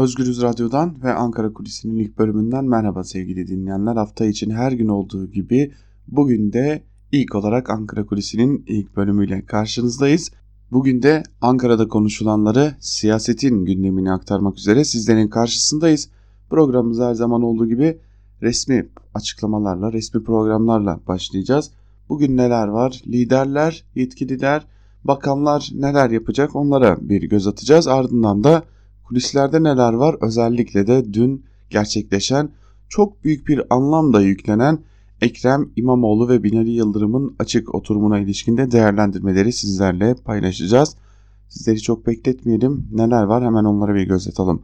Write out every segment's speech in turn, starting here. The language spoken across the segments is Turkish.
Özgürüz Radyo'dan ve Ankara Kulisi'nin ilk bölümünden merhaba sevgili dinleyenler. Hafta için her gün olduğu gibi bugün de ilk olarak Ankara Kulisi'nin ilk bölümüyle karşınızdayız. Bugün de Ankara'da konuşulanları siyasetin gündemini aktarmak üzere sizlerin karşısındayız. Programımız her zaman olduğu gibi resmi açıklamalarla, resmi programlarla başlayacağız. Bugün neler var? Liderler, yetkililer, bakanlar neler yapacak onlara bir göz atacağız. Ardından da kulislerde neler var? Özellikle de dün gerçekleşen çok büyük bir anlamda yüklenen Ekrem İmamoğlu ve Binali Yıldırım'ın açık oturumuna ilişkinde değerlendirmeleri sizlerle paylaşacağız. Sizleri çok bekletmeyelim. Neler var hemen onlara bir göz atalım.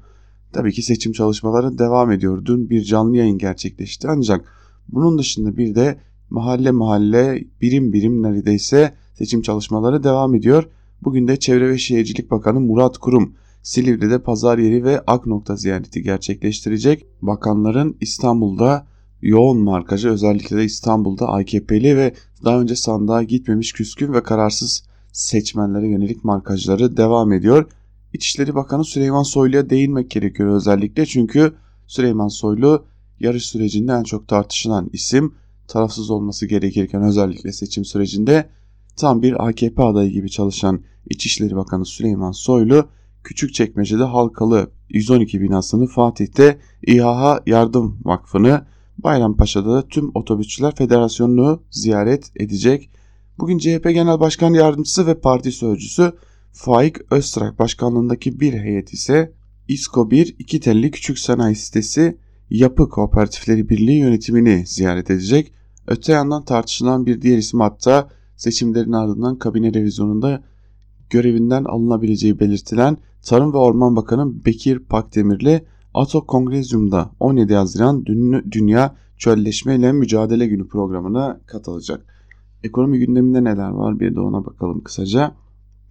Tabii ki seçim çalışmaları devam ediyor. Dün bir canlı yayın gerçekleşti ancak bunun dışında bir de mahalle mahalle birim birim neredeyse seçim çalışmaları devam ediyor. Bugün de Çevre ve Şehircilik Bakanı Murat Kurum Silivri'de pazar yeri ve ak nokta ziyareti gerçekleştirecek. Bakanların İstanbul'da yoğun markajı özellikle de İstanbul'da AKP'li ve daha önce sandığa gitmemiş küskün ve kararsız seçmenlere yönelik markajları devam ediyor. İçişleri Bakanı Süleyman Soylu'ya değinmek gerekiyor özellikle çünkü Süleyman Soylu yarış sürecinde en çok tartışılan isim tarafsız olması gerekirken özellikle seçim sürecinde tam bir AKP adayı gibi çalışan İçişleri Bakanı Süleyman Soylu Küçükçekmece'de Halkalı 112 binasını Fatih'te İHA Yardım Vakfı'nı Bayrampaşa'da da tüm Otobüsçüler Federasyonu'nu ziyaret edecek. Bugün CHP Genel Başkan Yardımcısı ve Parti Sözcüsü Faik Öztrak başkanlığındaki bir heyet ise İSKO 1 İki Telli Küçük Sanayi Sitesi Yapı Kooperatifleri Birliği yönetimini ziyaret edecek. Öte yandan tartışılan bir diğer isim hatta seçimlerin ardından kabine revizyonunda görevinden alınabileceği belirtilen Tarım ve Orman Bakanı Bekir Pakdemirli Atok Kongrezyum'da 17 Haziran Dünya Çölleşme ile Mücadele Günü programına katılacak. Ekonomi gündeminde neler var bir de ona bakalım kısaca.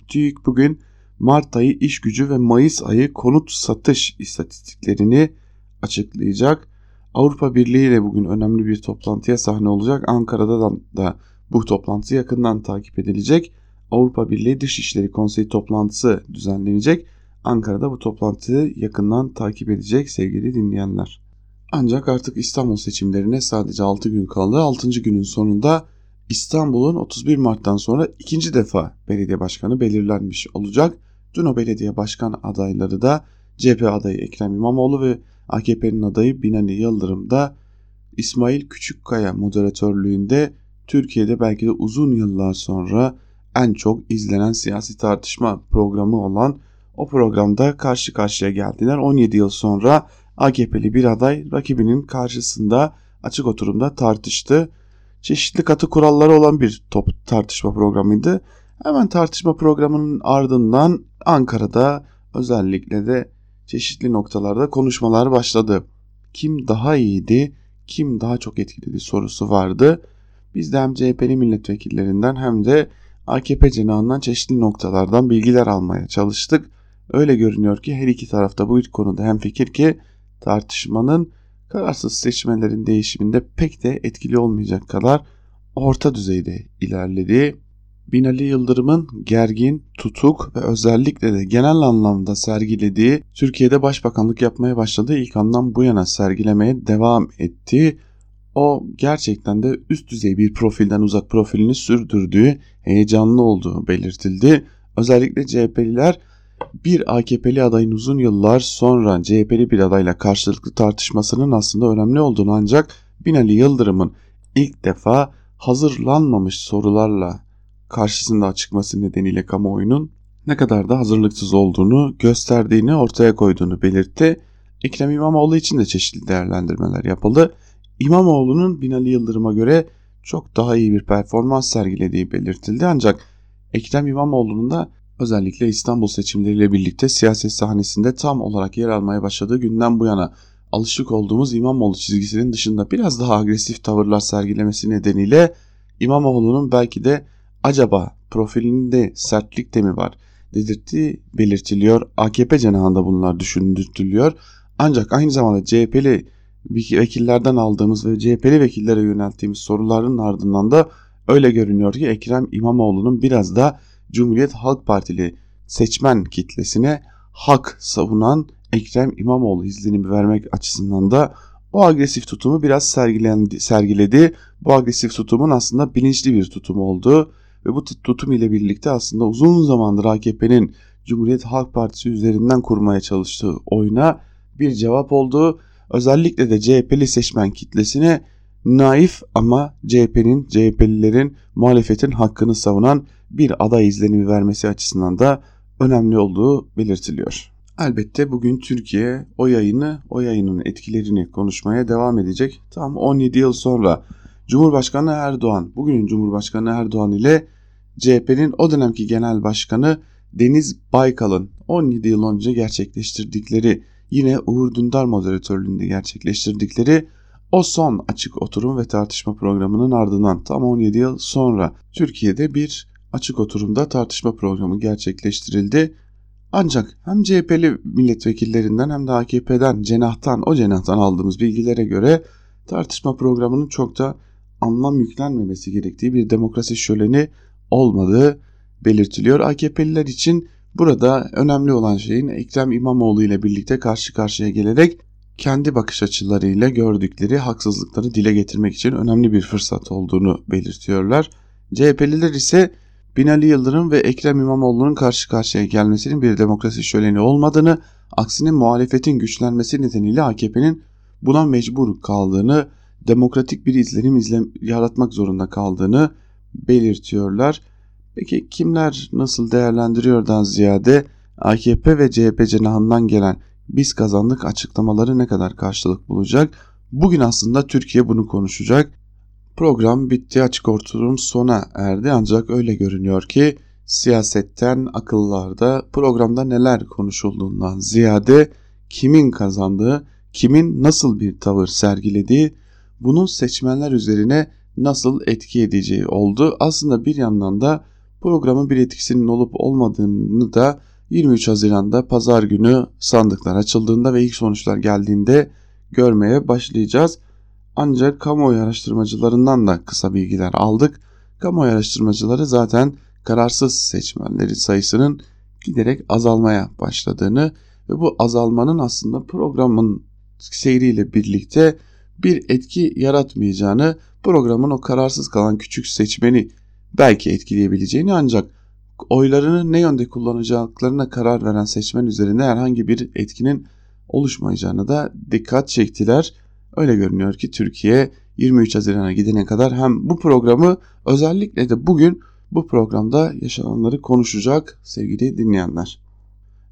TÜİK bugün Mart ayı iş gücü ve Mayıs ayı konut satış istatistiklerini açıklayacak. Avrupa Birliği ile bugün önemli bir toplantıya sahne olacak. Ankara'da da, da bu toplantı yakından takip edilecek. Avrupa Birliği Dışişleri Konseyi toplantısı düzenlenecek. Ankara'da bu toplantıyı yakından takip edecek sevgili dinleyenler. Ancak artık İstanbul seçimlerine sadece 6 gün kaldı. 6. günün sonunda İstanbul'un 31 Mart'tan sonra ikinci defa belediye başkanı belirlenmiş olacak. Dün o belediye başkan adayları da CHP adayı Ekrem İmamoğlu ve AKP'nin adayı Binali Yıldırım da İsmail Küçükkaya moderatörlüğünde Türkiye'de belki de uzun yıllar sonra en çok izlenen siyasi tartışma programı olan o programda karşı karşıya geldiler. 17 yıl sonra AKP'li bir aday rakibinin karşısında açık oturumda tartıştı. Çeşitli katı kuralları olan bir top tartışma programıydı. Hemen tartışma programının ardından Ankara'da özellikle de çeşitli noktalarda konuşmalar başladı. Kim daha iyiydi, kim daha çok etkiledi sorusu vardı. Biz de hem CHP'li milletvekillerinden hem de AKP cenahından çeşitli noktalardan bilgiler almaya çalıştık. Öyle görünüyor ki her iki tarafta bu konuda hem fikir ki tartışmanın kararsız seçmelerin değişiminde pek de etkili olmayacak kadar orta düzeyde ilerlediği Binali Yıldırım'ın gergin, tutuk ve özellikle de genel anlamda sergilediği Türkiye'de başbakanlık yapmaya başladığı ilk andan bu yana sergilemeye devam ettiği o gerçekten de üst düzey bir profilden uzak profilini sürdürdüğü heyecanlı olduğu belirtildi. Özellikle CHP'liler bir AKP'li adayın uzun yıllar sonra CHP'li bir adayla karşılıklı tartışmasının aslında önemli olduğunu ancak Binali Yıldırım'ın ilk defa hazırlanmamış sorularla karşısında çıkması nedeniyle kamuoyunun ne kadar da hazırlıksız olduğunu gösterdiğini ortaya koyduğunu belirtti. Ekrem İmamoğlu için de çeşitli değerlendirmeler yapıldı. İmamoğlu'nun Binali Yıldırım'a göre çok daha iyi bir performans sergilediği belirtildi ancak Ekrem İmamoğlu'nun da özellikle İstanbul seçimleriyle birlikte siyaset sahnesinde tam olarak yer almaya başladığı günden bu yana alışık olduğumuz İmamoğlu çizgisinin dışında biraz daha agresif tavırlar sergilemesi nedeniyle İmamoğlu'nun belki de acaba profilinde sertlik de mi var dedirttiği belirtiliyor. AKP cenahında bunlar düşündürtülüyor. Ancak aynı zamanda CHP'li vekillerden aldığımız ve CHP'li vekillere yönelttiğimiz soruların ardından da öyle görünüyor ki Ekrem İmamoğlu'nun biraz da Cumhuriyet Halk Partili seçmen kitlesine hak savunan Ekrem İmamoğlu izlenimi vermek açısından da o agresif tutumu biraz sergilendi, sergiledi. Bu agresif tutumun aslında bilinçli bir tutum olduğu ve bu tutum ile birlikte aslında uzun zamandır AKP'nin Cumhuriyet Halk Partisi üzerinden kurmaya çalıştığı oyuna bir cevap oldu. Özellikle de CHP'li seçmen kitlesine naif ama CHP'nin, CHP'lilerin muhalefetin hakkını savunan bir aday izlenimi vermesi açısından da önemli olduğu belirtiliyor. Elbette bugün Türkiye o yayını, o yayının etkilerini konuşmaya devam edecek. Tam 17 yıl sonra Cumhurbaşkanı Erdoğan, bugünün Cumhurbaşkanı Erdoğan ile CHP'nin o dönemki genel başkanı Deniz Baykal'ın 17 yıl önce gerçekleştirdikleri yine Uğur Dündar moderatörlüğünde gerçekleştirdikleri o son açık oturum ve tartışma programının ardından tam 17 yıl sonra Türkiye'de bir açık oturumda tartışma programı gerçekleştirildi. Ancak hem CHP'li milletvekillerinden hem de AKP'den, cenahtan, o cenahtan aldığımız bilgilere göre tartışma programının çok da anlam yüklenmemesi gerektiği bir demokrasi şöleni olmadığı belirtiliyor. AKP'liler için burada önemli olan şeyin Ekrem İmamoğlu ile birlikte karşı karşıya gelerek kendi bakış açılarıyla gördükleri haksızlıkları dile getirmek için önemli bir fırsat olduğunu belirtiyorlar. CHP'liler ise Binali Yıldırım ve Ekrem İmamoğlu'nun karşı karşıya gelmesinin bir demokrasi şöleni olmadığını, aksine muhalefetin güçlenmesi nedeniyle AKP'nin buna mecbur kaldığını, demokratik bir izlenim izle yaratmak zorunda kaldığını belirtiyorlar. Peki kimler nasıl değerlendiriyordan ziyade AKP ve CHP cenahından gelen biz kazandık açıklamaları ne kadar karşılık bulacak? Bugün aslında Türkiye bunu konuşacak. Program bitti açık oturum sona erdi ancak öyle görünüyor ki siyasetten akıllarda programda neler konuşulduğundan ziyade kimin kazandığı, kimin nasıl bir tavır sergilediği, bunun seçmenler üzerine nasıl etki edeceği oldu. Aslında bir yandan da programın bir etkisinin olup olmadığını da 23 Haziran'da pazar günü sandıklar açıldığında ve ilk sonuçlar geldiğinde görmeye başlayacağız. Ancak kamuoyu araştırmacılarından da kısa bilgiler aldık. Kamuoyu araştırmacıları zaten kararsız seçmenleri sayısının giderek azalmaya başladığını ve bu azalmanın aslında programın seyriyle birlikte bir etki yaratmayacağını, programın o kararsız kalan küçük seçmeni belki etkileyebileceğini ancak oylarını ne yönde kullanacaklarına karar veren seçmen üzerinde herhangi bir etkinin oluşmayacağını da dikkat çektiler. Öyle görünüyor ki Türkiye 23 Haziran'a gidene kadar hem bu programı özellikle de bugün bu programda yaşananları konuşacak sevgili dinleyenler.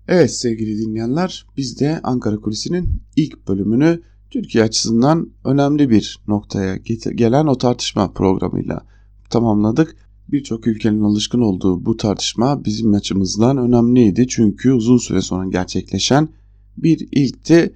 Evet sevgili dinleyenler biz de Ankara Kulisi'nin ilk bölümünü Türkiye açısından önemli bir noktaya gelen o tartışma programıyla tamamladık. Birçok ülkenin alışkın olduğu bu tartışma bizim açımızdan önemliydi. Çünkü uzun süre sonra gerçekleşen bir ilkti.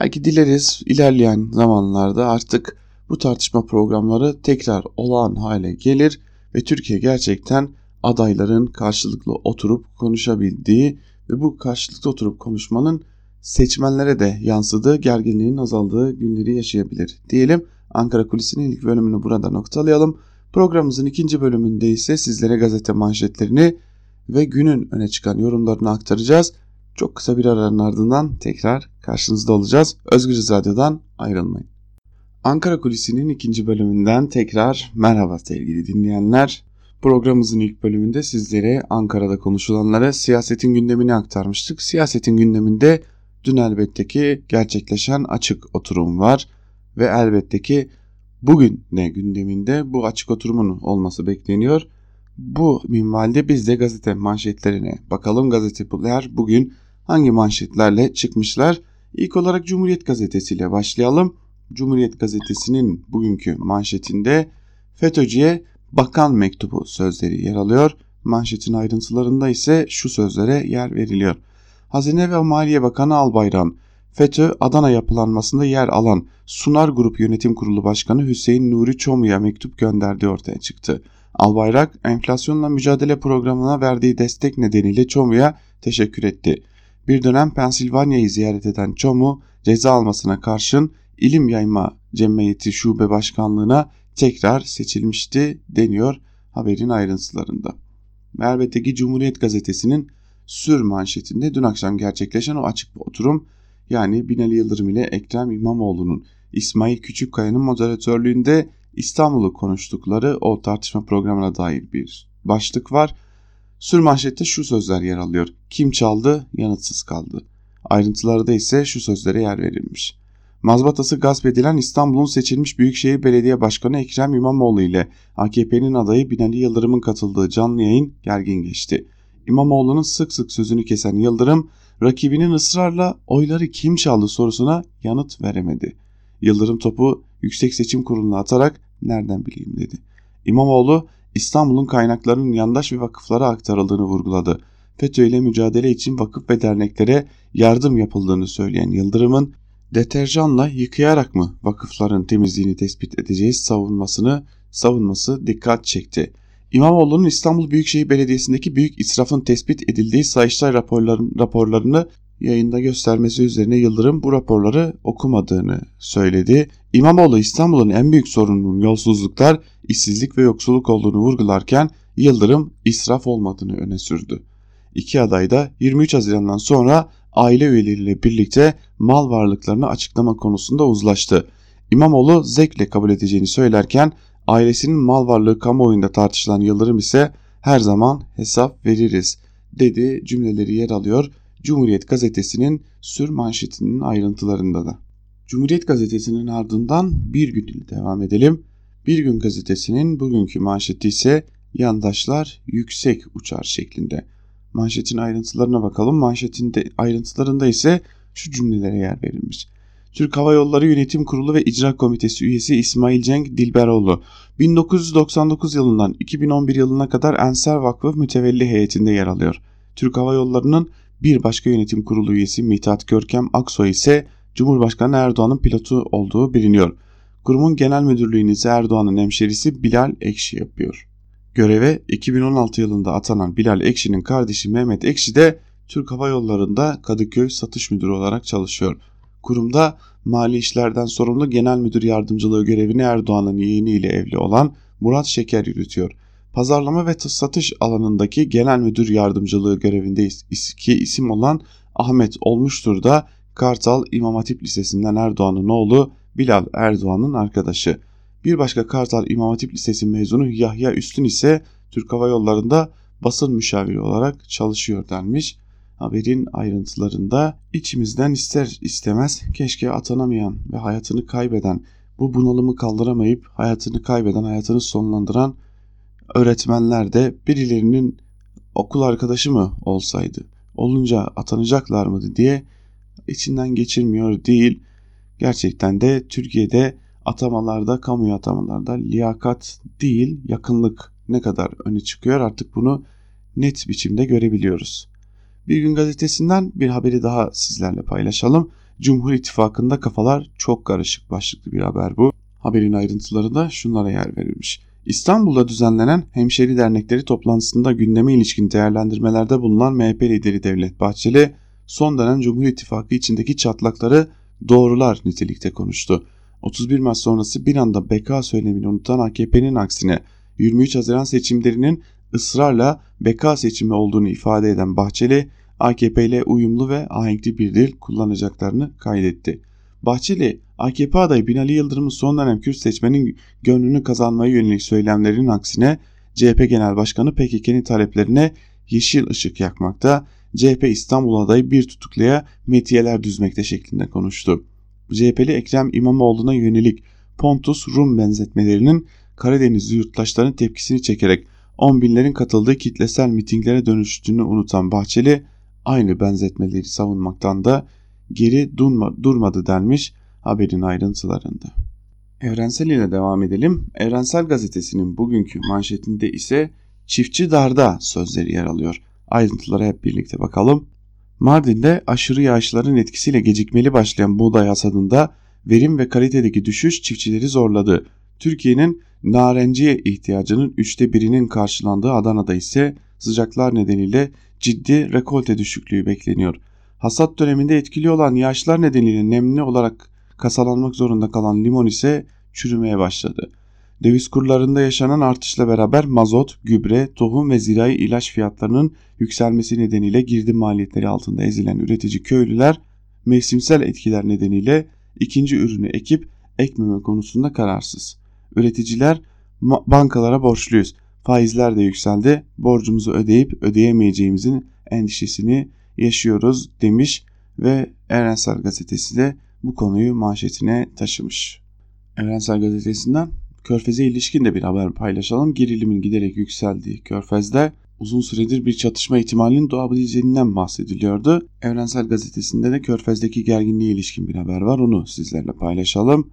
Belki dileriz ilerleyen zamanlarda artık bu tartışma programları tekrar olağan hale gelir ve Türkiye gerçekten adayların karşılıklı oturup konuşabildiği ve bu karşılıklı oturup konuşmanın seçmenlere de yansıdığı gerginliğin azaldığı günleri yaşayabilir. Diyelim Ankara Kulisi'nin ilk bölümünü burada noktalayalım. Programımızın ikinci bölümünde ise sizlere gazete manşetlerini ve günün öne çıkan yorumlarını aktaracağız. Çok kısa bir aranın ardından tekrar karşınızda olacağız. Özgür Radyo'dan ayrılmayın. Ankara Kulisi'nin ikinci bölümünden tekrar merhaba sevgili dinleyenler. Programımızın ilk bölümünde sizlere Ankara'da konuşulanlara siyasetin gündemini aktarmıştık. Siyasetin gündeminde dün elbette ki gerçekleşen açık oturum var ve elbette ki bugün ne gündeminde bu açık oturumun olması bekleniyor. Bu minvalde biz de gazete manşetlerine bakalım gazeteler bugün hangi manşetlerle çıkmışlar. İlk olarak Cumhuriyet Gazetesi ile başlayalım. Cumhuriyet Gazetesi'nin bugünkü manşetinde FETÖ'cüye bakan mektubu sözleri yer alıyor. Manşetin ayrıntılarında ise şu sözlere yer veriliyor. Hazine ve Maliye Bakanı Albayrak, FETÖ Adana yapılanmasında yer alan Sunar Grup Yönetim Kurulu Başkanı Hüseyin Nuri Çomu'ya mektup gönderdiği ortaya çıktı. Albayrak enflasyonla mücadele programına verdiği destek nedeniyle Çomu'ya teşekkür etti. Bir dönem Pensilvanya'yı ziyaret eden Çomu ceza almasına karşın İlim Yayma Cemiyeti Şube Başkanlığına tekrar seçilmişti deniyor haberin ayrıntılarında. Elbette ki Cumhuriyet Gazetesi'nin Sür manşetinde dün akşam gerçekleşen o açık bir oturum yani Binali Yıldırım ile Ekrem İmamoğlu'nun İsmail Küçükkaya'nın moderatörlüğünde İstanbul'u konuştukları o tartışma programına dair bir başlık var. Sür manşette şu sözler yer alıyor. Kim çaldı yanıtsız kaldı. Ayrıntılarda ise şu sözlere yer verilmiş. Mazbatası gasp edilen İstanbul'un seçilmiş Büyükşehir Belediye Başkanı Ekrem İmamoğlu ile AKP'nin adayı Binali Yıldırım'ın katıldığı canlı yayın gergin geçti. İmamoğlu'nun sık sık sözünü kesen Yıldırım, rakibinin ısrarla oyları kim çaldı sorusuna yanıt veremedi. Yıldırım topu Yüksek Seçim Kurulu'na atarak nereden bileyim dedi. İmamoğlu İstanbul'un kaynaklarının yandaş ve vakıflara aktarıldığını vurguladı. FETÖ ile mücadele için vakıf ve derneklere yardım yapıldığını söyleyen Yıldırım'ın deterjanla yıkayarak mı vakıfların temizliğini tespit edeceğiz savunmasını savunması dikkat çekti. İmamoğlu'nun İstanbul Büyükşehir Belediyesi'ndeki büyük israfın tespit edildiği Sayıştay raporların, raporlarını yayında göstermesi üzerine Yıldırım bu raporları okumadığını söyledi. İmamoğlu İstanbul'un en büyük sorununun yolsuzluklar, işsizlik ve yoksulluk olduğunu vurgularken Yıldırım israf olmadığını öne sürdü. İki aday da 23 Haziran'dan sonra aile üyeleriyle birlikte mal varlıklarını açıklama konusunda uzlaştı. İmamoğlu zevkle kabul edeceğini söylerken ailesinin mal varlığı kamuoyunda tartışılan Yıldırım ise her zaman hesap veririz dedi cümleleri yer alıyor Cumhuriyet gazetesinin sür manşetinin ayrıntılarında da. Cumhuriyet gazetesinin ardından bir gün ile devam edelim. Bir gün gazetesinin bugünkü manşeti ise yandaşlar yüksek uçar şeklinde. Manşetin ayrıntılarına bakalım. Manşetin de, ayrıntılarında ise şu cümlelere yer verilmiş. Türk Hava Yolları Yönetim Kurulu ve İcra Komitesi üyesi İsmail Cenk Dilberoğlu 1999 yılından 2011 yılına kadar Enser Vakfı mütevelli heyetinde yer alıyor. Türk Hava Yolları'nın bir başka yönetim kurulu üyesi Mithat Görkem Aksoy ise Cumhurbaşkanı Erdoğan'ın pilotu olduğu biliniyor. Kurumun genel müdürlüğünü ise Erdoğan'ın hemşerisi Bilal Ekşi yapıyor. Göreve 2016 yılında atanan Bilal Ekşi'nin kardeşi Mehmet Ekşi de Türk Hava Yolları'nda Kadıköy satış müdürü olarak çalışıyor. Kurumda mali işlerden sorumlu genel müdür yardımcılığı görevini Erdoğan'ın yeğeniyle evli olan Murat Şeker yürütüyor. Pazarlama ve satış alanındaki genel müdür yardımcılığı görevinde ki isim olan Ahmet Olmuştur da Kartal İmam Hatip Lisesi'nden Erdoğan'ın oğlu Bilal Erdoğan'ın arkadaşı. Bir başka Kartal İmam Hatip Lisesi mezunu Yahya Üstün ise Türk Hava Yolları'nda basın müşaviri olarak çalışıyor denmiş. Haberin ayrıntılarında içimizden ister istemez keşke atanamayan ve hayatını kaybeden, bu bunalımı kaldıramayıp hayatını kaybeden, hayatını sonlandıran öğretmenler de birilerinin okul arkadaşı mı olsaydı, olunca atanacaklar mıydı diye içinden geçirmiyor değil. Gerçekten de Türkiye'de atamalarda, kamu atamalarda liyakat değil yakınlık ne kadar öne çıkıyor artık bunu net biçimde görebiliyoruz. Bir gün gazetesinden bir haberi daha sizlerle paylaşalım. Cumhur İttifakı'nda kafalar çok karışık başlıklı bir haber bu. Haberin ayrıntılarında şunlara yer verilmiş. İstanbul'da düzenlenen hemşeri dernekleri toplantısında gündeme ilişkin değerlendirmelerde bulunan MHP lideri Devlet Bahçeli, son dönem Cumhur İttifakı içindeki çatlakları doğrular nitelikte konuştu. 31 Mart sonrası bir anda beka söylemini unutan AKP'nin aksine 23 Haziran seçimlerinin ısrarla beka seçimi olduğunu ifade eden Bahçeli, AKP ile uyumlu ve ahenkli bir dil kullanacaklarını kaydetti. Bahçeli, AKP adayı Binali Yıldırım'ın son dönem Kürt seçmenin gönlünü kazanmaya yönelik söylemlerinin aksine CHP Genel Başkanı PKK'nin taleplerine yeşil ışık yakmakta, CHP İstanbul adayı bir tutukluya metiyeler düzmekte şeklinde konuştu. CHP'li Ekrem İmamoğlu'na yönelik Pontus Rum benzetmelerinin Karadeniz yurttaşlarının tepkisini çekerek on binlerin katıldığı kitlesel mitinglere dönüştüğünü unutan Bahçeli aynı benzetmeleri savunmaktan da geri durmadı denmiş haberin ayrıntılarında. Evrensel ile devam edelim. Evrensel gazetesinin bugünkü manşetinde ise çiftçi darda sözleri yer alıyor. Ayrıntılara hep birlikte bakalım. Mardin'de aşırı yağışların etkisiyle gecikmeli başlayan buğday hasadında verim ve kalitedeki düşüş çiftçileri zorladı. Türkiye'nin narenciye ihtiyacının üçte birinin karşılandığı Adana'da ise sıcaklar nedeniyle ciddi rekolte düşüklüğü bekleniyor. Hasat döneminde etkili olan yağışlar nedeniyle nemli olarak kasalanmak zorunda kalan limon ise çürümeye başladı. Döviz kurlarında yaşanan artışla beraber mazot, gübre, tohum ve zirai ilaç fiyatlarının yükselmesi nedeniyle girdi maliyetleri altında ezilen üretici köylüler mevsimsel etkiler nedeniyle ikinci ürünü ekip ekmeme konusunda kararsız. Üreticiler bankalara borçluyuz. Faizler de yükseldi. Borcumuzu ödeyip ödeyemeyeceğimizin endişesini yaşıyoruz demiş ve Evrensel Gazetesi de bu konuyu manşetine taşımış. Evrensel Gazetesi'nden Körfez'e ilişkin de bir haber paylaşalım. Gerilimin giderek yükseldiği Körfez'de uzun süredir bir çatışma ihtimalinin doğabileceğinden bahsediliyordu. Evrensel Gazetesi'nde de Körfez'deki gerginliğe ilişkin bir haber var. Onu sizlerle paylaşalım.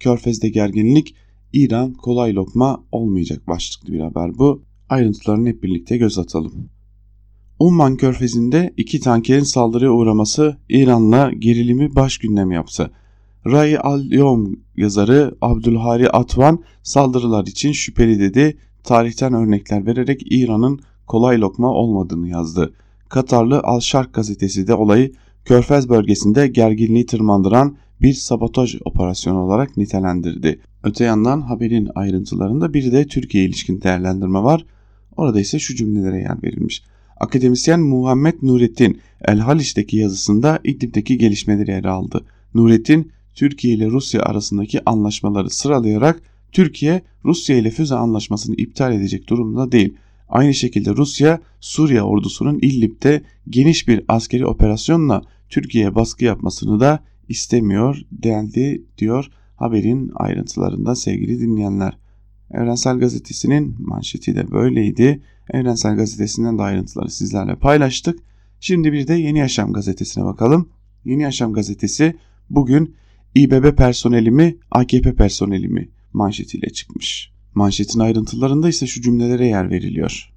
Körfez'de gerginlik İran kolay lokma olmayacak başlıklı bir haber bu. Ayrıntılarını hep birlikte göz atalım. Umman körfezinde iki tankerin saldırıya uğraması İran'la gerilimi baş gündem yaptı. Ray al-Yom yazarı Abdülhari Atvan saldırılar için şüpheli dedi. Tarihten örnekler vererek İran'ın kolay lokma olmadığını yazdı. Katarlı Al-Şark gazetesi de olayı Körfez bölgesinde gerginliği tırmandıran bir sabotaj operasyonu olarak nitelendirdi. Öte yandan haberin ayrıntılarında bir de Türkiye ilişkin değerlendirme var. Orada ise şu cümlelere yer verilmiş. Akademisyen Muhammed Nurettin El Haliç'teki yazısında İdlib'deki gelişmeleri ele aldı. Nurettin Türkiye ile Rusya arasındaki anlaşmaları sıralayarak Türkiye Rusya ile füze anlaşmasını iptal edecek durumda değil. Aynı şekilde Rusya Suriye ordusunun İdlib'de geniş bir askeri operasyonla Türkiye'ye baskı yapmasını da istemiyor dendi diyor haberin ayrıntılarında sevgili dinleyenler. Evrensel Gazetesi'nin manşeti de böyleydi. Evrensel Gazetesi'nden de ayrıntıları sizlerle paylaştık. Şimdi bir de Yeni Yaşam Gazetesi'ne bakalım. Yeni Yaşam Gazetesi bugün İBB personeli mi AKP personeli mi manşetiyle çıkmış. Manşetin ayrıntılarında ise şu cümlelere yer veriliyor.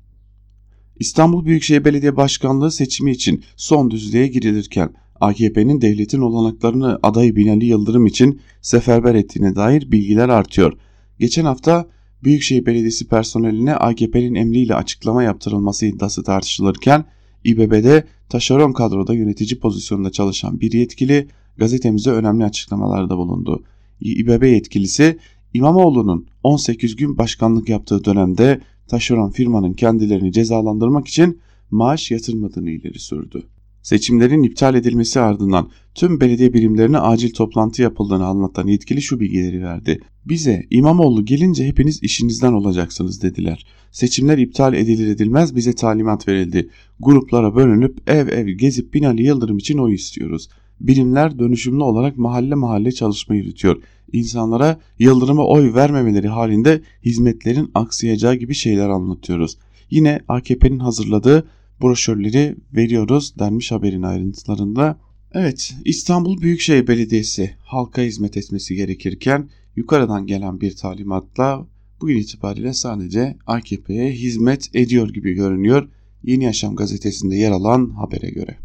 İstanbul Büyükşehir Belediye Başkanlığı seçimi için son düzlüğe girilirken AKP'nin devletin olanaklarını adayı Binali Yıldırım için seferber ettiğine dair bilgiler artıyor. Geçen hafta Büyükşehir Belediyesi personeline AKP'nin emriyle açıklama yaptırılması iddiası tartışılırken İBB'de taşeron kadroda yönetici pozisyonunda çalışan bir yetkili gazetemize önemli açıklamalarda bulundu. İBB yetkilisi İmamoğlu'nun 18 gün başkanlık yaptığı dönemde taşeron firmanın kendilerini cezalandırmak için maaş yatırmadığını ileri sürdü. Seçimlerin iptal edilmesi ardından tüm belediye birimlerine acil toplantı yapıldığını anlatan yetkili şu bilgileri verdi. Bize İmamoğlu gelince hepiniz işinizden olacaksınız dediler. Seçimler iptal edilir edilmez bize talimat verildi. Gruplara bölünüp ev ev gezip Binali Yıldırım için oy istiyoruz. Birimler dönüşümlü olarak mahalle mahalle çalışma yürütüyor. İnsanlara Yıldırım'a oy vermemeleri halinde hizmetlerin aksayacağı gibi şeyler anlatıyoruz. Yine AKP'nin hazırladığı broşürleri veriyoruz denmiş haberin ayrıntılarında. Evet İstanbul Büyükşehir Belediyesi halka hizmet etmesi gerekirken yukarıdan gelen bir talimatla bugün itibariyle sadece AKP'ye hizmet ediyor gibi görünüyor Yeni Yaşam gazetesinde yer alan habere göre.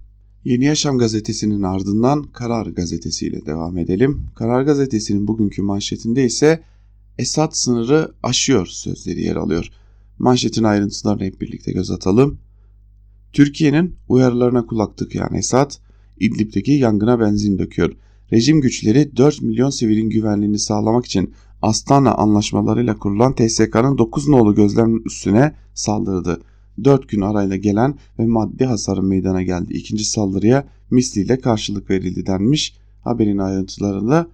Yeni Yaşam gazetesinin ardından Karar gazetesi ile devam edelim. Karar gazetesinin bugünkü manşetinde ise Esad sınırı aşıyor sözleri yer alıyor. Manşetin ayrıntılarını hep birlikte göz atalım. Türkiye'nin uyarılarına kulak tıkayan Esad, İdlib'deki yangına benzin döküyor. Rejim güçleri 4 milyon sivilin güvenliğini sağlamak için Astana anlaşmalarıyla kurulan TSK'nın 9 nolu gözlem üstüne saldırdı. 4 gün arayla gelen ve maddi hasarın meydana geldi. İkinci saldırıya misliyle karşılık verildi denmiş. Haberin ayrıntılarında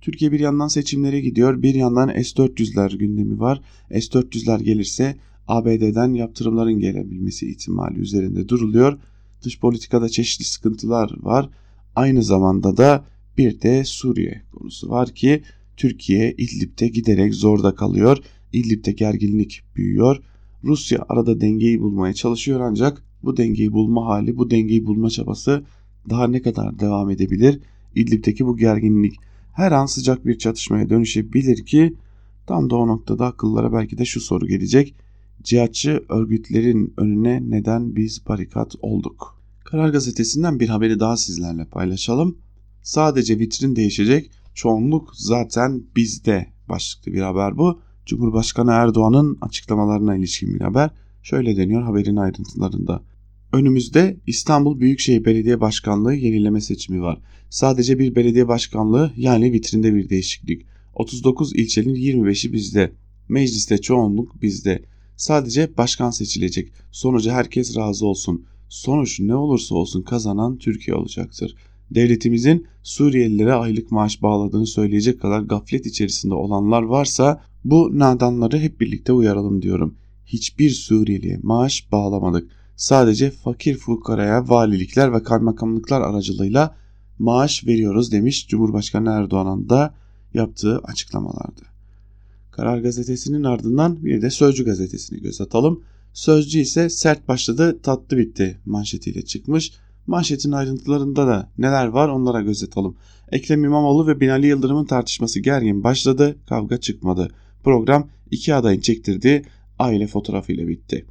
Türkiye bir yandan seçimlere gidiyor bir yandan S-400'ler gündemi var. S-400'ler gelirse ABD'den yaptırımların gelebilmesi ihtimali üzerinde duruluyor. Dış politikada çeşitli sıkıntılar var. Aynı zamanda da bir de Suriye konusu var ki Türkiye İdlib'de giderek zorda kalıyor. İdlib'de gerginlik büyüyor. Rusya arada dengeyi bulmaya çalışıyor ancak bu dengeyi bulma hali, bu dengeyi bulma çabası daha ne kadar devam edebilir? İdlib'deki bu gerginlik her an sıcak bir çatışmaya dönüşebilir ki tam da o noktada akıllara belki de şu soru gelecek cihatçı örgütlerin önüne neden biz barikat olduk? Karar gazetesinden bir haberi daha sizlerle paylaşalım. Sadece vitrin değişecek, çoğunluk zaten bizde başlıklı bir haber bu. Cumhurbaşkanı Erdoğan'ın açıklamalarına ilişkin bir haber. Şöyle deniyor haberin ayrıntılarında. Önümüzde İstanbul Büyükşehir Belediye Başkanlığı yenileme seçimi var. Sadece bir belediye başkanlığı yani vitrinde bir değişiklik. 39 ilçenin 25'i bizde. Mecliste çoğunluk bizde. Sadece başkan seçilecek. Sonuca herkes razı olsun. Sonuç ne olursa olsun kazanan Türkiye olacaktır. Devletimizin Suriyelilere aylık maaş bağladığını söyleyecek kadar gaflet içerisinde olanlar varsa bu nadanları hep birlikte uyaralım diyorum. Hiçbir Suriyeliye maaş bağlamadık. Sadece fakir fukaraya valilikler ve kaymakamlıklar aracılığıyla maaş veriyoruz demiş Cumhurbaşkanı Erdoğan'ın da yaptığı açıklamalarda. Karar gazetesinin ardından bir de Sözcü gazetesini göz atalım. Sözcü ise sert başladı tatlı bitti manşetiyle çıkmış. Manşetin ayrıntılarında da neler var onlara göz atalım. Ekrem İmamoğlu ve Binali Yıldırım'ın tartışması gergin başladı, kavga çıkmadı. Program iki adayın çektirdiği aile fotoğrafıyla bitti.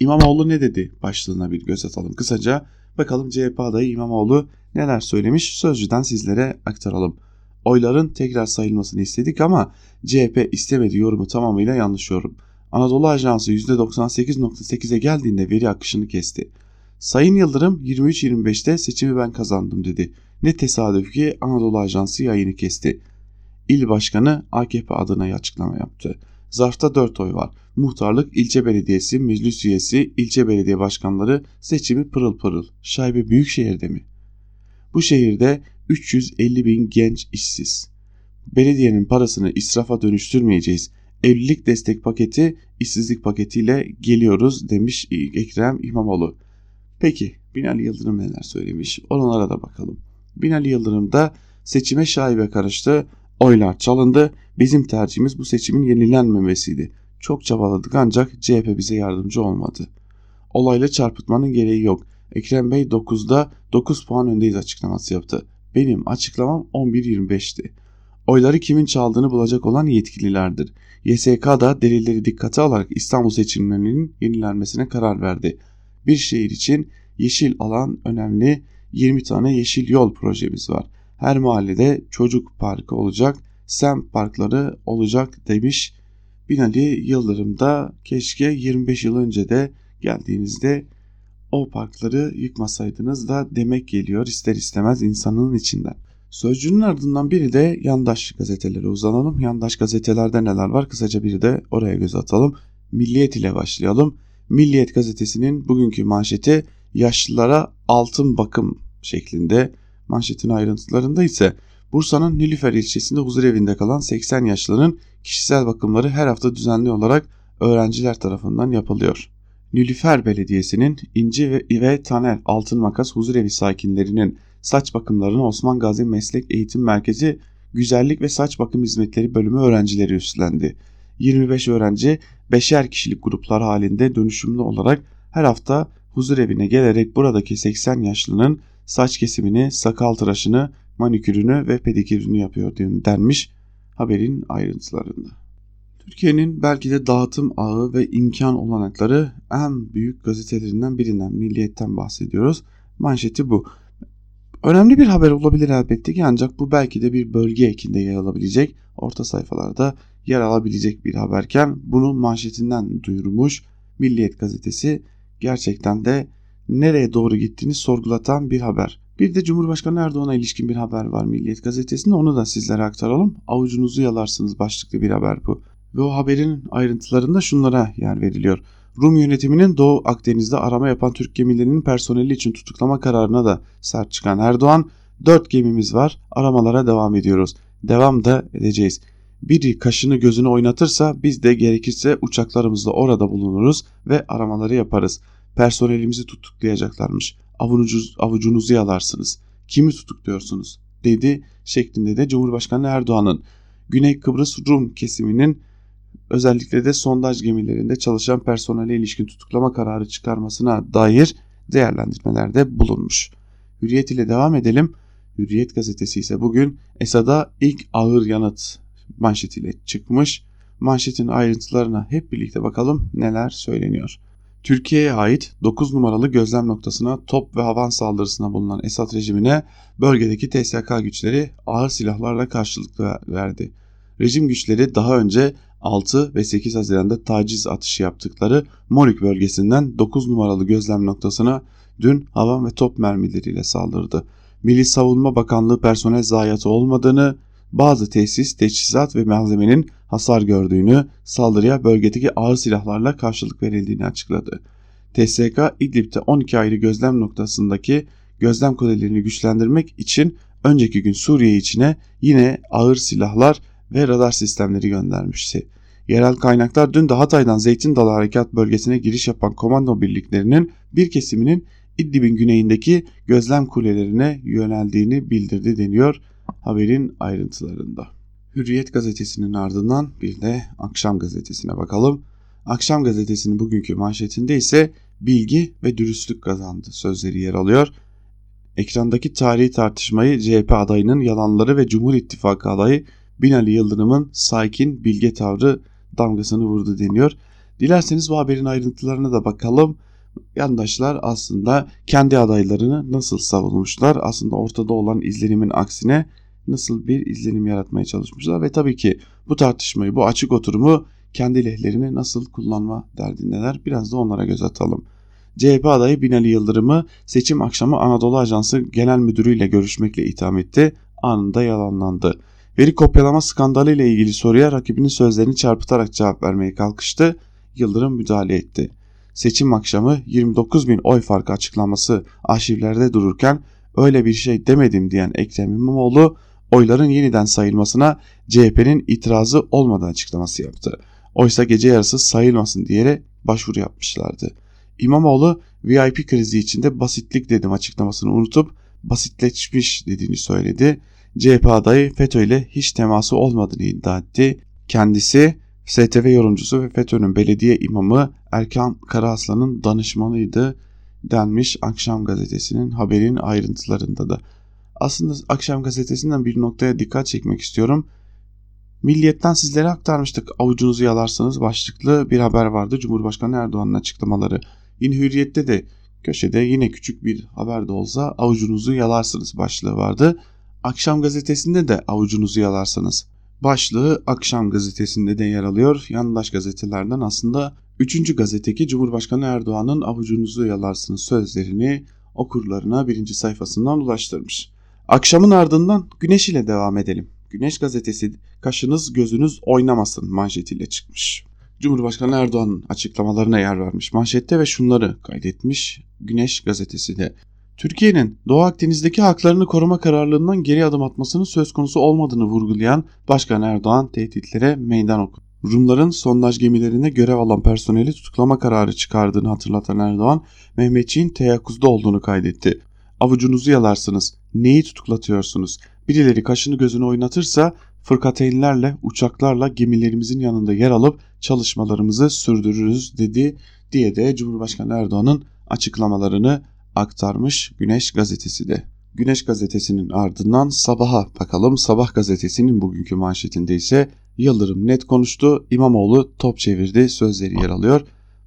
İmamoğlu ne dedi başlığına bir göz atalım kısaca. Bakalım CHP adayı İmamoğlu neler söylemiş sözcüden sizlere aktaralım. Oyların tekrar sayılmasını istedik ama CHP istemedi yorumu tamamıyla yanlış yorum. Anadolu Ajansı %98.8'e geldiğinde veri akışını kesti. Sayın Yıldırım 23-25'te seçimi ben kazandım dedi. Ne tesadüf ki Anadolu Ajansı yayını kesti. İl Başkanı AKP adına açıklama yaptı. Zarfta 4 oy var. Muhtarlık, ilçe belediyesi, meclis üyesi, ilçe belediye başkanları seçimi pırıl pırıl. Şaibe büyük şehirde mi? Bu şehirde 350 bin genç işsiz. Belediyenin parasını israfa dönüştürmeyeceğiz. Evlilik destek paketi işsizlik paketiyle geliyoruz demiş Ekrem İmamoğlu. Peki Binali Yıldırım neler söylemiş onlara da bakalım. Binali Yıldırım da seçime şaibe karıştı. Oylar çalındı. Bizim tercihimiz bu seçimin yenilenmemesiydi. Çok çabaladık ancak CHP bize yardımcı olmadı. Olayla çarpıtmanın gereği yok. Ekrem Bey 9'da 9 puan öndeyiz açıklaması yaptı. Benim açıklamam 11-25'ti. Oyları kimin çaldığını bulacak olan yetkililerdir. YSK da delilleri dikkate alarak İstanbul seçimlerinin yenilenmesine karar verdi. Bir şehir için yeşil alan önemli 20 tane yeşil yol projemiz var. Her mahallede çocuk parkı olacak, semt parkları olacak demiş Binali Yıldırım da keşke 25 yıl önce de geldiğinizde o parkları yıkmasaydınız da demek geliyor ister istemez insanın içinden. Sözcünün ardından biri de yandaş gazetelere uzanalım. Yandaş gazetelerde neler var kısaca biri de oraya göz atalım. Milliyet ile başlayalım. Milliyet gazetesinin bugünkü manşeti yaşlılara altın bakım şeklinde. Manşetin ayrıntılarında ise Bursa'nın Nilüfer ilçesinde huzur evinde kalan 80 yaşlının kişisel bakımları her hafta düzenli olarak öğrenciler tarafından yapılıyor. Nilüfer Belediyesi'nin İnci ve, ve Taner Altın Makas Huzurevi sakinlerinin saç bakımlarını Osman Gazi Meslek Eğitim Merkezi Güzellik ve Saç Bakım Hizmetleri bölümü öğrencileri üstlendi. 25 öğrenci beşer kişilik gruplar halinde dönüşümlü olarak her hafta huzur evine gelerek buradaki 80 yaşlının saç kesimini, sakal tıraşını, manikürünü ve pedikürünü yapıyor denmiş haberin ayrıntılarında. Türkiye'nin belki de dağıtım ağı ve imkan olanakları en büyük gazetelerinden birinden Milliyet'ten bahsediyoruz. Manşeti bu. Önemli bir haber olabilir elbette ki ancak bu belki de bir bölge ekinde yer alabilecek, orta sayfalarda yer alabilecek bir haberken bunu manşetinden duyurmuş Milliyet gazetesi gerçekten de nereye doğru gittiğini sorgulatan bir haber. Bir de Cumhurbaşkanı Erdoğan'a ilişkin bir haber var Milliyet gazetesinde onu da sizlere aktaralım. Avucunuzu yalarsınız başlıklı bir haber bu. Ve o haberin ayrıntılarında şunlara yer veriliyor. Rum yönetiminin Doğu Akdeniz'de arama yapan Türk gemilerinin personeli için tutuklama kararına da sert çıkan Erdoğan, 4 gemimiz var aramalara devam ediyoruz. Devam da edeceğiz. Biri kaşını gözünü oynatırsa biz de gerekirse uçaklarımızla orada bulunuruz ve aramaları yaparız. Personelimizi tutuklayacaklarmış. Avucunuz, avucunuzu yalarsınız. Kimi tutukluyorsunuz? dedi şeklinde de Cumhurbaşkanı Erdoğan'ın Güney Kıbrıs Rum kesiminin özellikle de sondaj gemilerinde çalışan personele ilişkin tutuklama kararı çıkarmasına dair değerlendirmelerde bulunmuş. Hürriyet ile devam edelim. Hürriyet gazetesi ise bugün Esad'a ilk ağır yanıt manşetiyle çıkmış. Manşetin ayrıntılarına hep birlikte bakalım neler söyleniyor. Türkiye'ye ait 9 numaralı gözlem noktasına top ve havan saldırısına bulunan Esad rejimine bölgedeki TSK güçleri ağır silahlarla karşılık verdi. Rejim güçleri daha önce 6 ve 8 Haziran'da taciz atışı yaptıkları Morik bölgesinden 9 numaralı gözlem noktasına dün havan ve top mermileriyle saldırdı. Milli Savunma Bakanlığı personel zayiatı olmadığını, bazı tesis, teçhizat ve malzemenin hasar gördüğünü, saldırıya bölgedeki ağır silahlarla karşılık verildiğini açıkladı. TSK İdlib'de 12 ayrı gözlem noktasındaki gözlem kulelerini güçlendirmek için önceki gün Suriye içine yine ağır silahlar ve radar sistemleri göndermişti. Yerel kaynaklar dün de Hatay'dan Zeytin Dalı Harekat Bölgesi'ne giriş yapan komando birliklerinin bir kesiminin İdlib'in güneyindeki gözlem kulelerine yöneldiğini bildirdi deniyor haberin ayrıntılarında. Hürriyet gazetesinin ardından bir de Akşam gazetesine bakalım. Akşam gazetesinin bugünkü manşetinde ise bilgi ve dürüstlük kazandı sözleri yer alıyor. Ekrandaki tarihi tartışmayı CHP adayının yalanları ve Cumhur İttifakı adayı Binali Yıldırım'ın sakin bilge tavrı damgasını vurdu deniyor. Dilerseniz bu haberin ayrıntılarına da bakalım. Yandaşlar aslında kendi adaylarını nasıl savunmuşlar? Aslında ortada olan izlenimin aksine nasıl bir izlenim yaratmaya çalışmışlar ve tabii ki bu tartışmayı, bu açık oturumu kendi lehlerini nasıl kullanma derdindeler. Biraz da onlara göz atalım. CHP adayı Binali Yıldırım'ı seçim akşamı Anadolu Ajansı Genel Müdürü ile görüşmekle itham etti. Anında yalanlandı. Veri kopyalama skandalı ile ilgili soruya rakibinin sözlerini çarpıtarak cevap vermeye kalkıştı. Yıldırım müdahale etti. Seçim akşamı 29 bin oy farkı açıklaması arşivlerde dururken öyle bir şey demedim diyen Ekrem İmamoğlu oyların yeniden sayılmasına CHP'nin itirazı olmadan açıklaması yaptı. Oysa gece yarısı sayılmasın diyerek başvuru yapmışlardı. İmamoğlu VIP krizi içinde basitlik dedim açıklamasını unutup basitleşmiş dediğini söyledi. CHP adayı FETÖ ile hiç teması olmadığını iddia etti. Kendisi STV yorumcusu ve FETÖ'nün belediye imamı Erkan Karaaslan'ın danışmanıydı denmiş Akşam Gazetesi'nin haberin ayrıntılarında da. Aslında Akşam Gazetesi'nden bir noktaya dikkat çekmek istiyorum. Milliyetten sizlere aktarmıştık avucunuzu yalarsanız başlıklı bir haber vardı. Cumhurbaşkanı Erdoğan'ın açıklamaları. Yine Hürriyet'te de köşede yine küçük bir haber de olsa avucunuzu yalarsınız başlığı vardı. Akşam gazetesinde de avucunuzu yalarsanız başlığı Akşam gazetesinde de yer alıyor. Yandaş gazetelerden aslında 3. gazeteki Cumhurbaşkanı Erdoğan'ın avucunuzu yalarsınız sözlerini okurlarına birinci sayfasından ulaştırmış. Akşamın ardından Güneş ile devam edelim. Güneş gazetesi kaşınız gözünüz oynamasın manşetiyle çıkmış. Cumhurbaşkanı Erdoğan'ın açıklamalarına yer vermiş manşette ve şunları kaydetmiş Güneş gazetesi de. Türkiye'nin Doğu Akdeniz'deki haklarını koruma kararlılığından geri adım atmasının söz konusu olmadığını vurgulayan Başkan Erdoğan tehditlere meydan okudu. Rumların sondaj gemilerine görev alan personeli tutuklama kararı çıkardığını hatırlatan Erdoğan, Mehmetçiğin teyakkuzda olduğunu kaydetti. Avucunuzu yalarsınız, neyi tutuklatıyorsunuz? Birileri kaşını gözünü oynatırsa fırkateynlerle, uçaklarla gemilerimizin yanında yer alıp çalışmalarımızı sürdürürüz dedi diye de Cumhurbaşkanı Erdoğan'ın açıklamalarını aktarmış Güneş gazetesi de. Güneş gazetesinin ardından sabaha bakalım. Sabah gazetesinin bugünkü manşetinde ise Yıldırım net konuştu, İmamoğlu top çevirdi sözleri yer alıyor.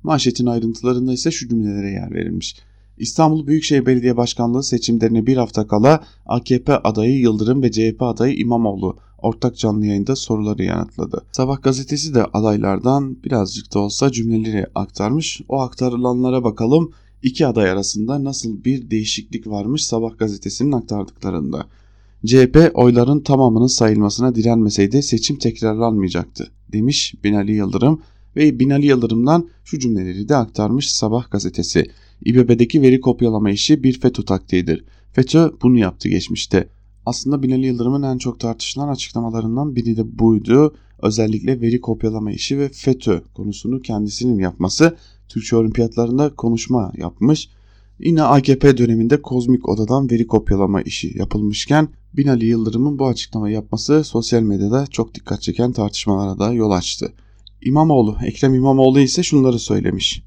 Manşetin ayrıntılarında ise şu cümlelere yer verilmiş. İstanbul Büyükşehir Belediye Başkanlığı seçimlerine bir hafta kala AKP adayı Yıldırım ve CHP adayı İmamoğlu ortak canlı yayında soruları yanıtladı. Sabah gazetesi de adaylardan birazcık da olsa cümleleri aktarmış. O aktarılanlara bakalım iki aday arasında nasıl bir değişiklik varmış Sabah gazetesinin aktardıklarında. CHP oyların tamamının sayılmasına direnmeseydi seçim tekrarlanmayacaktı demiş Binali Yıldırım ve Binali Yıldırım'dan şu cümleleri de aktarmış Sabah gazetesi. İBB'deki veri kopyalama işi bir FETÖ taktiğidir. FETÖ bunu yaptı geçmişte. Aslında Binali Yıldırım'ın en çok tartışılan açıklamalarından biri de buydu. Özellikle veri kopyalama işi ve FETÖ konusunu kendisinin yapması. Türkçe olimpiyatlarında konuşma yapmış. Yine AKP döneminde kozmik odadan veri kopyalama işi yapılmışken Binali Yıldırım'ın bu açıklama yapması sosyal medyada çok dikkat çeken tartışmalara da yol açtı. İmamoğlu, Ekrem İmamoğlu ise şunları söylemiş.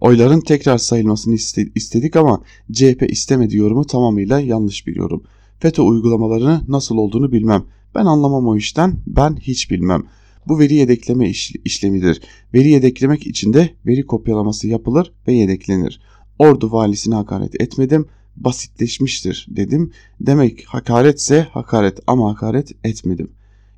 Oyların tekrar sayılmasını istedik ama CHP istemedi yorumu tamamıyla yanlış bir yorum. FETÖ uygulamalarını nasıl olduğunu bilmem. Ben anlamam o işten, ben hiç bilmem. Bu veri yedekleme işlemidir. Veri yedeklemek için de veri kopyalaması yapılır ve yedeklenir. Ordu valisine hakaret etmedim, basitleşmiştir dedim. Demek hakaretse hakaret ama hakaret etmedim.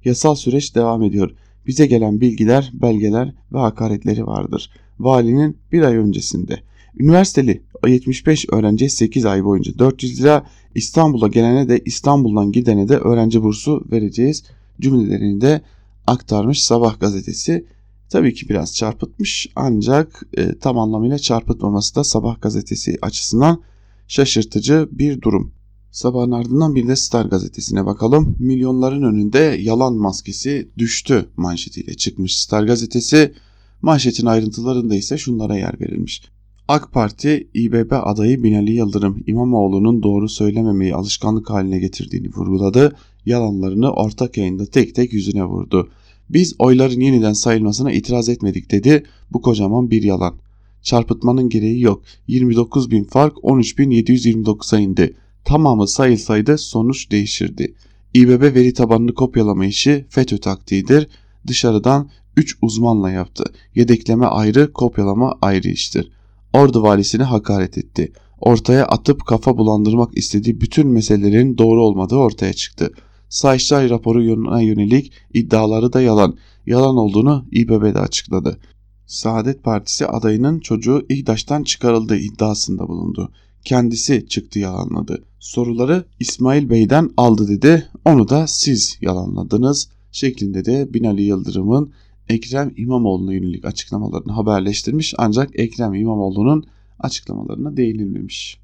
Yasal süreç devam ediyor. Bize gelen bilgiler, belgeler ve hakaretleri vardır. Valinin bir ay öncesinde. Üniversiteli 75 öğrenci 8 ay boyunca 400 lira İstanbul'a gelene de İstanbul'dan gidene de öğrenci bursu vereceğiz cümlelerini de aktarmış Sabah gazetesi. Tabii ki biraz çarpıtmış ancak e, tam anlamıyla çarpıtmaması da Sabah gazetesi açısından şaşırtıcı bir durum. Sabahın ardından bir de Star gazetesine bakalım. Milyonların önünde yalan maskesi düştü manşetiyle çıkmış Star gazetesi. Manşetin ayrıntılarında ise şunlara yer verilmiş. AK Parti İBB adayı Binali Yıldırım İmamoğlu'nun doğru söylememeyi alışkanlık haline getirdiğini vurguladı. Yalanlarını ortak yayında tek tek yüzüne vurdu. Biz oyların yeniden sayılmasına itiraz etmedik dedi. Bu kocaman bir yalan. Çarpıtmanın gereği yok. 29 bin fark 13.729'a indi. Tamamı sayılsaydı sonuç değişirdi. İBB veri tabanını kopyalama işi FETÖ taktiğidir. Dışarıdan 3 uzmanla yaptı. Yedekleme ayrı, kopyalama ayrı iştir. Ordu valisini hakaret etti. Ortaya atıp kafa bulandırmak istediği bütün meselelerin doğru olmadığı ortaya çıktı. Sayıştay raporuna yönelik iddiaları da yalan. Yalan olduğunu İBB'de açıkladı. Saadet Partisi adayının çocuğu İHDAŞ'tan çıkarıldığı iddiasında bulundu. Kendisi çıktı yalanladı. Soruları İsmail Bey'den aldı dedi. Onu da siz yalanladınız şeklinde de Binali Yıldırım'ın Ekrem İmamoğlu'na yönelik açıklamalarını haberleştirmiş ancak Ekrem İmamoğlu'nun açıklamalarına değinilmemiş.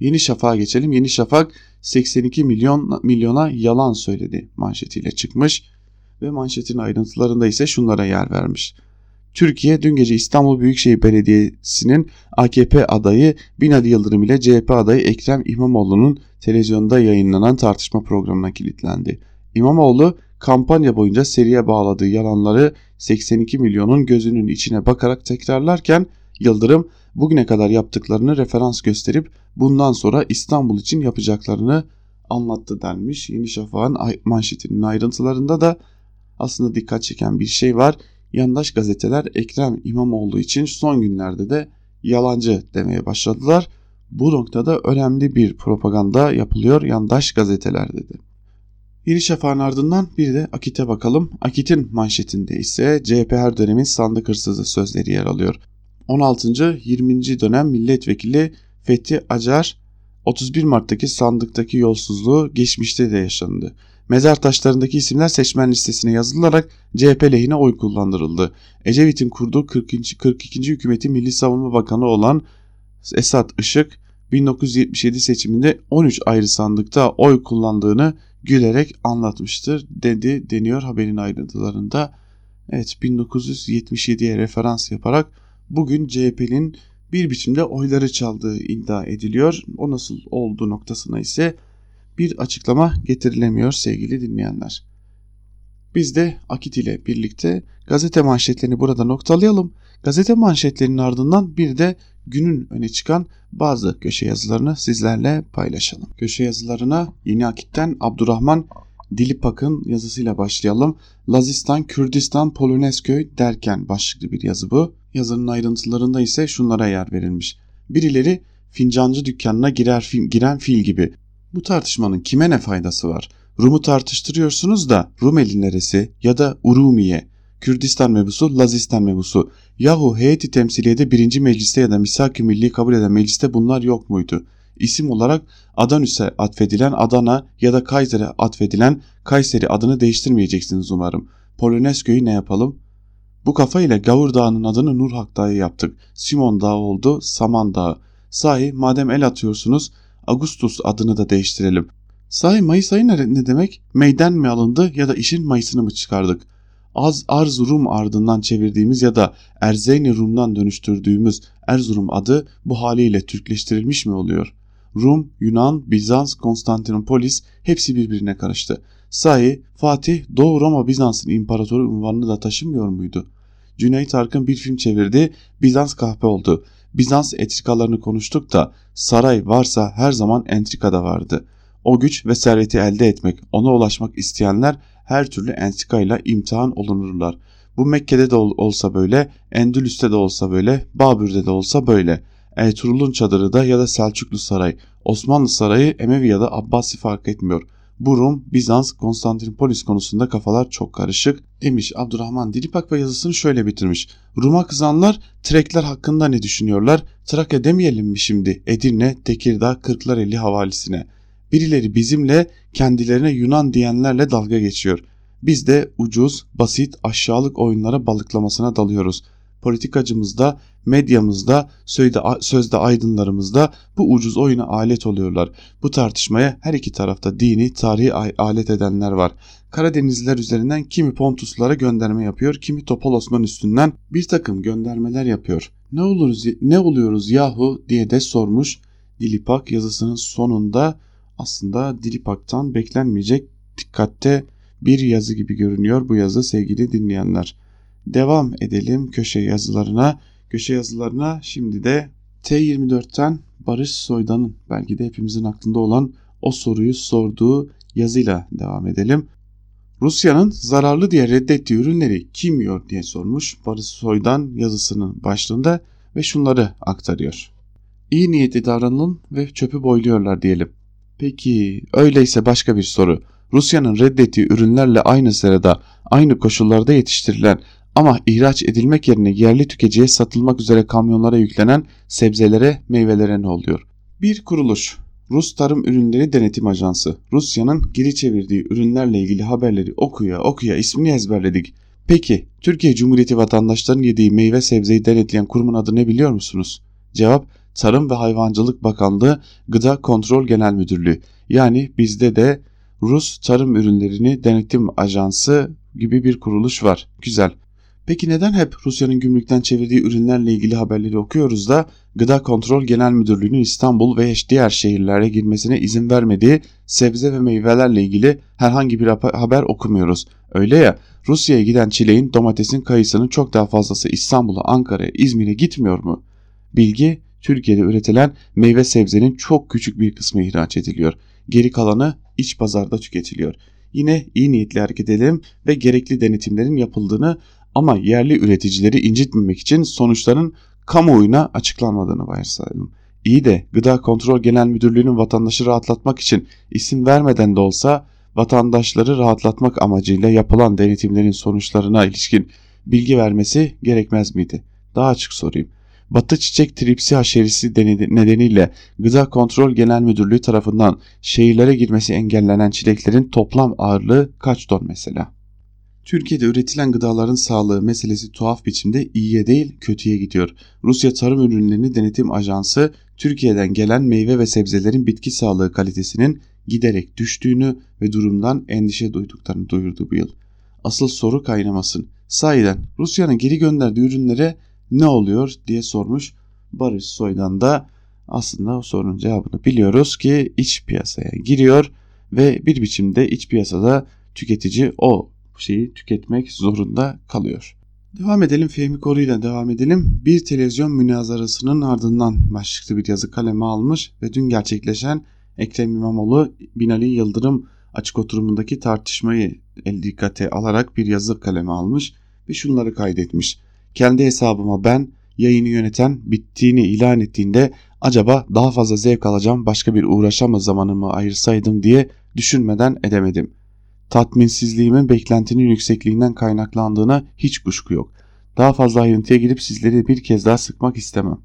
Yeni Şafak'a geçelim. Yeni Şafak 82 milyon milyona yalan söyledi manşetiyle çıkmış ve manşetin ayrıntılarında ise şunlara yer vermiş. Türkiye dün gece İstanbul Büyükşehir Belediyesi'nin AKP adayı Binali Yıldırım ile CHP adayı Ekrem İmamoğlu'nun televizyonda yayınlanan tartışma programına kilitlendi. İmamoğlu kampanya boyunca seriye bağladığı yalanları 82 milyonun gözünün içine bakarak tekrarlarken Yıldırım bugüne kadar yaptıklarını referans gösterip bundan sonra İstanbul için yapacaklarını anlattı denmiş. Yeni Şafak'ın manşetinin ayrıntılarında da aslında dikkat çeken bir şey var. Yandaş gazeteler Ekrem İmamoğlu için son günlerde de yalancı demeye başladılar. Bu noktada önemli bir propaganda yapılıyor yandaş gazetelerde de. Yeni Şafak'ın ardından bir de Akit'e bakalım. Akit'in manşetinde ise CHP her dönemin sandık hırsızı sözleri yer alıyor. 16. 20. dönem milletvekili Fethi Acar 31 Mart'taki sandıktaki yolsuzluğu geçmişte de yaşandı. Mezar taşlarındaki isimler seçmen listesine yazılarak CHP lehine oy kullandırıldı. Ecevit'in kurduğu 42. 42. hükümeti Milli Savunma Bakanı olan Esat Işık 1977 seçiminde 13 ayrı sandıkta oy kullandığını gülerek anlatmıştır dedi deniyor haberin ayrıntılarında. Evet 1977'ye referans yaparak bugün CHP'nin bir biçimde oyları çaldığı iddia ediliyor. O nasıl olduğu noktasına ise bir açıklama getirilemiyor sevgili dinleyenler. Biz de Akit ile birlikte gazete manşetlerini burada noktalayalım. Gazete manşetlerinin ardından bir de günün öne çıkan bazı köşe yazılarını sizlerle paylaşalım. Köşe yazılarına Yeni Akit'ten Abdurrahman Dilipak'ın yazısıyla başlayalım. Lazistan, Kürdistan, Polonezköy derken başlıklı bir yazı bu. Yazının ayrıntılarında ise şunlara yer verilmiş. Birileri fincancı dükkanına girer, giren fil gibi. Bu tartışmanın kime ne faydası var? Rum'u tartıştırıyorsunuz da Rumeli neresi ya da Urumiye, Kürdistan mebusu, Lazistan mebusu. Yahu heyeti temsiliyede birinci mecliste ya da misak-ı milli kabul eden mecliste bunlar yok muydu? İsim olarak Adanüs'e atfedilen Adana ya da Kaiser'e atfedilen Kayseri adını değiştirmeyeceksiniz umarım. Polonezköy'ü ne yapalım? Bu kafa ile Gavur Dağı'nın adını Nurhak Dağı yaptık. Simon Dağı oldu Saman Dağı. Sahi madem el atıyorsunuz Augustus adını da değiştirelim. Sahi Mayıs ayı ne, ne demek? Meyden mi alındı ya da işin Mayıs'ını mı çıkardık? Az Arz Rum ardından çevirdiğimiz ya da Erzeyni Rum'dan dönüştürdüğümüz Erzurum adı bu haliyle Türkleştirilmiş mi oluyor? Rum, Yunan, Bizans, Konstantinopolis hepsi birbirine karıştı. Sahi Fatih Doğu Roma Bizans'ın imparatoru unvanını da taşımıyor muydu? Cüneyt Arkın bir film çevirdi, Bizans kahpe oldu. Bizans entrikalarını konuştuk da saray varsa her zaman entrika da vardı. O güç ve serveti elde etmek, ona ulaşmak isteyenler her türlü entrikayla imtihan olunurlar. Bu Mekke'de de ol, olsa böyle, Endülüs'te de olsa böyle, Babür'de de olsa böyle. Ertuğrul'un çadırı da ya da Selçuklu Saray, Osmanlı Sarayı, Emevi ya da Abbasi fark etmiyor. Bu Rum, Bizans, Konstantinopolis konusunda kafalar çok karışık demiş Abdurrahman Dilipak ve yazısını şöyle bitirmiş. Rum'a kızanlar Trekler hakkında ne düşünüyorlar? Trakya demeyelim mi şimdi Edirne, Tekirdağ, Kırklareli havalisine. Birileri bizimle kendilerine Yunan diyenlerle dalga geçiyor. Biz de ucuz, basit, aşağılık oyunlara balıklamasına dalıyoruz. Politikacımızda, medyamızda, sözde, aydınlarımızda bu ucuz oyuna alet oluyorlar. Bu tartışmaya her iki tarafta dini, tarihi alet edenler var. Karadenizliler üzerinden kimi Pontuslara gönderme yapıyor, kimi Topal Osman üstünden bir takım göndermeler yapıyor. Ne oluruz, ne oluyoruz yahu diye de sormuş. Dilipak yazısının sonunda aslında Dilipak'tan beklenmeyecek dikkatte bir yazı gibi görünüyor bu yazı sevgili dinleyenler. Devam edelim köşe yazılarına. Köşe yazılarına şimdi de T24'ten Barış Soydan'ın belki de hepimizin aklında olan o soruyu sorduğu yazıyla devam edelim. Rusya'nın zararlı diye reddettiği ürünleri kim yiyor diye sormuş Barış Soydan yazısının başlığında ve şunları aktarıyor. İyi niyetli davranalım ve çöpü boyluyorlar diyelim. Peki öyleyse başka bir soru. Rusya'nın reddettiği ürünlerle aynı sırada aynı koşullarda yetiştirilen ama ihraç edilmek yerine yerli tüketiciye satılmak üzere kamyonlara yüklenen sebzelere, meyvelere ne oluyor? Bir kuruluş, Rus Tarım Ürünleri Denetim Ajansı, Rusya'nın geri çevirdiği ürünlerle ilgili haberleri okuya okuya ismini ezberledik. Peki, Türkiye Cumhuriyeti vatandaşlarının yediği meyve sebzeyi denetleyen kurumun adı ne biliyor musunuz? Cevap, Tarım ve Hayvancılık Bakanlığı Gıda Kontrol Genel Müdürlüğü. Yani bizde de Rus Tarım Ürünlerini Denetim Ajansı gibi bir kuruluş var. Güzel. Peki neden hep Rusya'nın gümrükten çevirdiği ürünlerle ilgili haberleri okuyoruz da Gıda Kontrol Genel Müdürlüğü'nün İstanbul ve diğer şehirlere girmesine izin vermediği sebze ve meyvelerle ilgili herhangi bir haber okumuyoruz. Öyle ya Rusya'ya giden çileğin, domatesin, kayısının çok daha fazlası İstanbul'a, Ankara'ya, İzmir'e gitmiyor mu? Bilgi Türkiye'de üretilen meyve sebzenin çok küçük bir kısmı ihraç ediliyor. Geri kalanı iç pazarda tüketiliyor. Yine iyi niyetli hareket edelim ve gerekli denetimlerin yapıldığını ama yerli üreticileri incitmemek için sonuçların kamuoyuna açıklanmadığını varsayalım. İyi de Gıda Kontrol Genel Müdürlüğü'nün vatandaşı rahatlatmak için isim vermeden de olsa vatandaşları rahatlatmak amacıyla yapılan denetimlerin sonuçlarına ilişkin bilgi vermesi gerekmez miydi? Daha açık sorayım. Batı çiçek tripsi haşerisi nedeniyle Gıda Kontrol Genel Müdürlüğü tarafından şehirlere girmesi engellenen çileklerin toplam ağırlığı kaç ton mesela? Türkiye'de üretilen gıdaların sağlığı meselesi tuhaf biçimde iyiye değil kötüye gidiyor. Rusya Tarım Ürünlerini Denetim Ajansı Türkiye'den gelen meyve ve sebzelerin bitki sağlığı kalitesinin giderek düştüğünü ve durumdan endişe duyduklarını duyurdu bu yıl. Asıl soru kaynamasın. Sahiden Rusya'nın geri gönderdiği ürünlere ne oluyor diye sormuş Barış Soydan da aslında o sorunun cevabını biliyoruz ki iç piyasaya giriyor ve bir biçimde iç piyasada tüketici o şeyi tüketmek zorunda kalıyor. Devam edelim Fehmi Koru ile devam edelim. Bir televizyon münazarasının ardından başlıklı bir yazı kaleme almış ve dün gerçekleşen Ekrem İmamoğlu Binali Yıldırım açık oturumundaki tartışmayı el dikkate alarak bir yazı kaleme almış ve şunları kaydetmiş. Kendi hesabıma ben yayını yöneten bittiğini ilan ettiğinde acaba daha fazla zevk alacağım başka bir uğraşama zamanımı ayırsaydım diye düşünmeden edemedim. Tatminsizliğimin beklentinin yüksekliğinden kaynaklandığına hiç kuşku yok. Daha fazla ayrıntıya girip sizleri bir kez daha sıkmak istemem.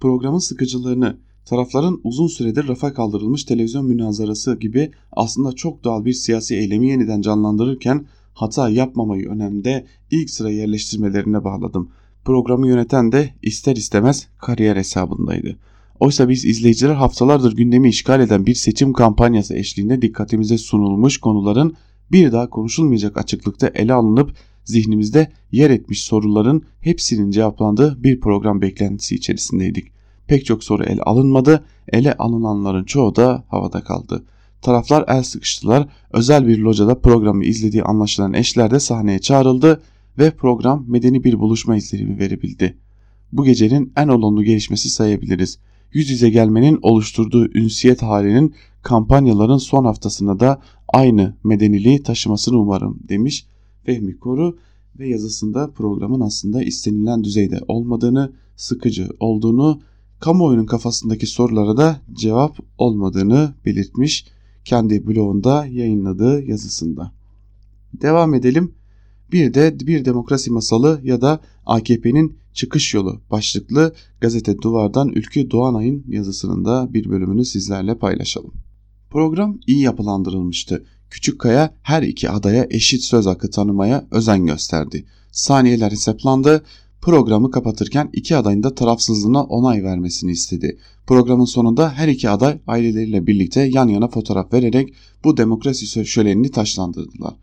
Programın sıkıcılığını, tarafların uzun süredir rafa kaldırılmış televizyon münazarası gibi aslında çok doğal bir siyasi eylemi yeniden canlandırırken hata yapmamayı önemde ilk sıra yerleştirmelerine bağladım. Programı yöneten de ister istemez kariyer hesabındaydı. Oysa biz izleyiciler haftalardır gündemi işgal eden bir seçim kampanyası eşliğinde dikkatimize sunulmuş konuların bir daha konuşulmayacak açıklıkta ele alınıp zihnimizde yer etmiş soruların hepsinin cevaplandığı bir program beklentisi içerisindeydik. Pek çok soru ele alınmadı, ele alınanların çoğu da havada kaldı. Taraflar el sıkıştılar, özel bir locada programı izlediği anlaşılan eşler de sahneye çağrıldı ve program medeni bir buluşma izlenimi verebildi. Bu gecenin en olumlu gelişmesi sayabiliriz. Yüz yüze gelmenin oluşturduğu ünsiyet halinin kampanyaların son haftasında da aynı medeniliği taşımasını umarım demiş Fehmi Koru ve yazısında programın aslında istenilen düzeyde olmadığını, sıkıcı olduğunu, kamuoyunun kafasındaki sorulara da cevap olmadığını belirtmiş kendi blogunda yayınladığı yazısında. Devam edelim. Bir de bir demokrasi masalı ya da AKP'nin çıkış yolu başlıklı gazete Duvar'dan Ülkü Doğanay'ın yazısının da bir bölümünü sizlerle paylaşalım. Program iyi yapılandırılmıştı. Küçükkaya her iki adaya eşit söz hakkı tanımaya özen gösterdi. Saniyeler hesaplandı. Programı kapatırken iki adayın da tarafsızlığına onay vermesini istedi. Programın sonunda her iki aday aileleriyle birlikte yan yana fotoğraf vererek bu demokrasi şölenini taşlandırdılar.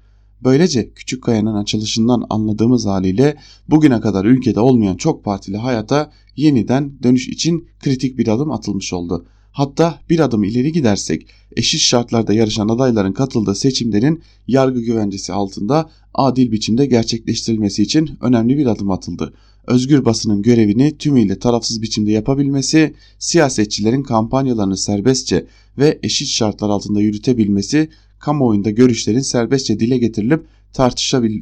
Böylece Küçük Kaya'nın açılışından anladığımız haliyle bugüne kadar ülkede olmayan çok partili hayata yeniden dönüş için kritik bir adım atılmış oldu. Hatta bir adım ileri gidersek eşit şartlarda yarışan adayların katıldığı seçimlerin yargı güvencesi altında adil biçimde gerçekleştirilmesi için önemli bir adım atıldı. Özgür basının görevini tümüyle tarafsız biçimde yapabilmesi, siyasetçilerin kampanyalarını serbestçe ve eşit şartlar altında yürütebilmesi kamuoyunda görüşlerin serbestçe dile getirilip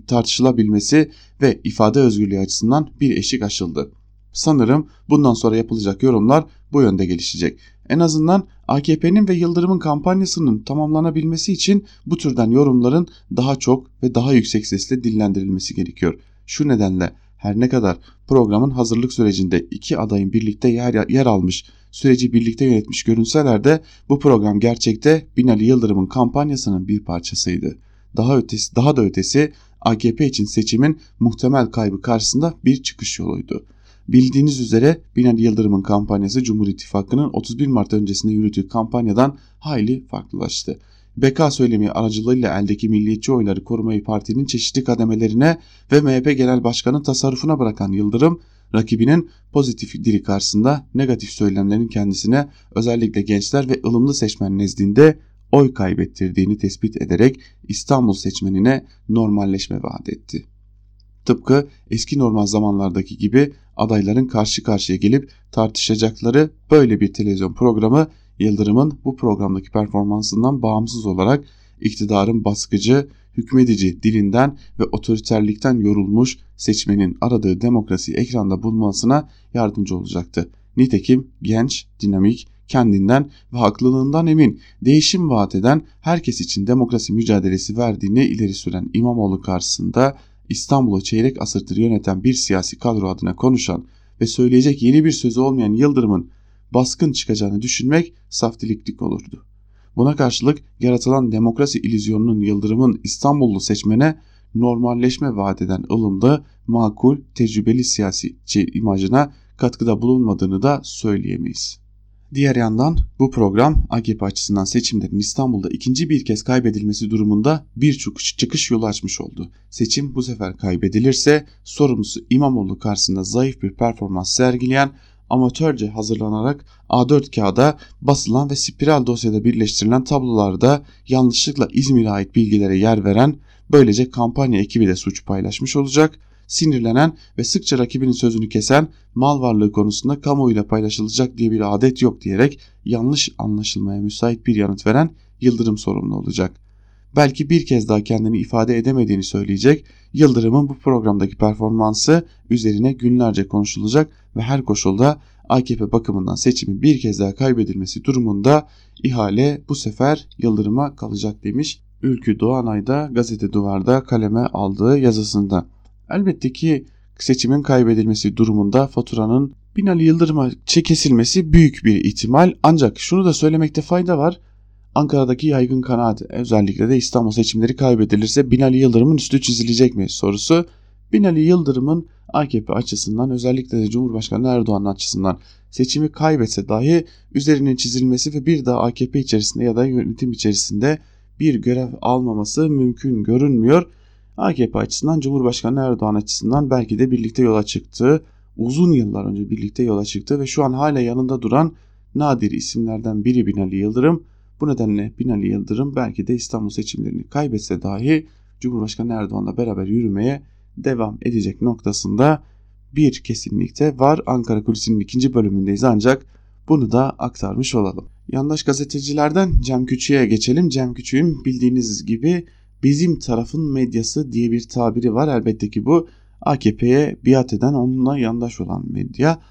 tartışılabilmesi ve ifade özgürlüğü açısından bir eşik aşıldı. Sanırım bundan sonra yapılacak yorumlar bu yönde gelişecek. En azından AKP'nin ve Yıldırım'ın kampanyasının tamamlanabilmesi için bu türden yorumların daha çok ve daha yüksek sesle dillendirilmesi gerekiyor. Şu nedenle her ne kadar programın hazırlık sürecinde iki adayın birlikte yer, yer almış süreci birlikte yönetmiş görünseler de bu program gerçekte Binali Yıldırım'ın kampanyasının bir parçasıydı. Daha ötesi, daha da ötesi AKP için seçimin muhtemel kaybı karşısında bir çıkış yoluydu. Bildiğiniz üzere Binali Yıldırım'ın kampanyası Cumhur İttifakı'nın 31 Mart öncesinde yürüttüğü kampanyadan hayli farklılaştı. BK söylemi aracılığıyla eldeki milliyetçi oyları korumayı partinin çeşitli kademelerine ve MHP Genel Başkanı tasarrufuna bırakan Yıldırım, rakibinin pozitif dili karşısında negatif söylemlerin kendisine özellikle gençler ve ılımlı seçmen nezdinde oy kaybettirdiğini tespit ederek İstanbul seçmenine normalleşme vaat etti. Tıpkı eski normal zamanlardaki gibi adayların karşı karşıya gelip tartışacakları böyle bir televizyon programı Yıldırım'ın bu programdaki performansından bağımsız olarak iktidarın baskıcı, hükmedici dilinden ve otoriterlikten yorulmuş seçmenin aradığı demokrasi ekranda bulmasına yardımcı olacaktı. Nitekim genç, dinamik, kendinden ve haklılığından emin, değişim vaat eden, herkes için demokrasi mücadelesi verdiğini ileri süren İmamoğlu karşısında İstanbul'u çeyrek asırdır yöneten bir siyasi kadro adına konuşan ve söyleyecek yeni bir sözü olmayan Yıldırım'ın baskın çıkacağını düşünmek saftiliklik olurdu. Buna karşılık yaratılan demokrasi ilizyonunun Yıldırım'ın İstanbullu seçmene normalleşme vaat eden ılımda makul, tecrübeli siyasiçi imajına katkıda bulunmadığını da söyleyemeyiz. Diğer yandan bu program AKP açısından seçimlerin İstanbul'da ikinci bir kez kaybedilmesi durumunda birçok çıkış yolu açmış oldu. Seçim bu sefer kaybedilirse sorumlusu İmamoğlu karşısında zayıf bir performans sergileyen amatörce hazırlanarak A4 kağıda basılan ve spiral dosyada birleştirilen tablolarda yanlışlıkla İzmir'e ait bilgilere yer veren böylece kampanya ekibi de suç paylaşmış olacak. Sinirlenen ve sıkça rakibinin sözünü kesen mal varlığı konusunda kamuoyuyla paylaşılacak diye bir adet yok diyerek yanlış anlaşılmaya müsait bir yanıt veren Yıldırım sorumlu olacak belki bir kez daha kendini ifade edemediğini söyleyecek, Yıldırım'ın bu programdaki performansı üzerine günlerce konuşulacak ve her koşulda AKP bakımından seçimin bir kez daha kaybedilmesi durumunda ihale bu sefer Yıldırım'a kalacak demiş. Ülkü Doğanay da gazete duvarda kaleme aldığı yazısında. Elbette ki seçimin kaybedilmesi durumunda faturanın Binali Yıldırım'a kesilmesi büyük bir ihtimal ancak şunu da söylemekte fayda var. Ankara'daki yaygın kanaat özellikle de İstanbul seçimleri kaybedilirse Binali Yıldırım'ın üstü çizilecek mi sorusu Binali Yıldırım'ın AKP açısından özellikle de Cumhurbaşkanı Erdoğan açısından seçimi kaybetse dahi üzerinin çizilmesi ve bir daha AKP içerisinde ya da yönetim içerisinde bir görev almaması mümkün görünmüyor. AKP açısından Cumhurbaşkanı Erdoğan açısından belki de birlikte yola çıktı. Uzun yıllar önce birlikte yola çıktı ve şu an hala yanında duran nadir isimlerden biri Binali Yıldırım. Bu nedenle Binali Yıldırım belki de İstanbul seçimlerini kaybetse dahi Cumhurbaşkanı Erdoğan'la beraber yürümeye devam edecek noktasında bir kesinlikte var. Ankara Kulisi'nin ikinci bölümündeyiz ancak bunu da aktarmış olalım. Yandaş gazetecilerden Cem Küçük'e geçelim. Cem Küçük'ün bildiğiniz gibi bizim tarafın medyası diye bir tabiri var. Elbette ki bu AKP'ye biat eden onunla yandaş olan medya.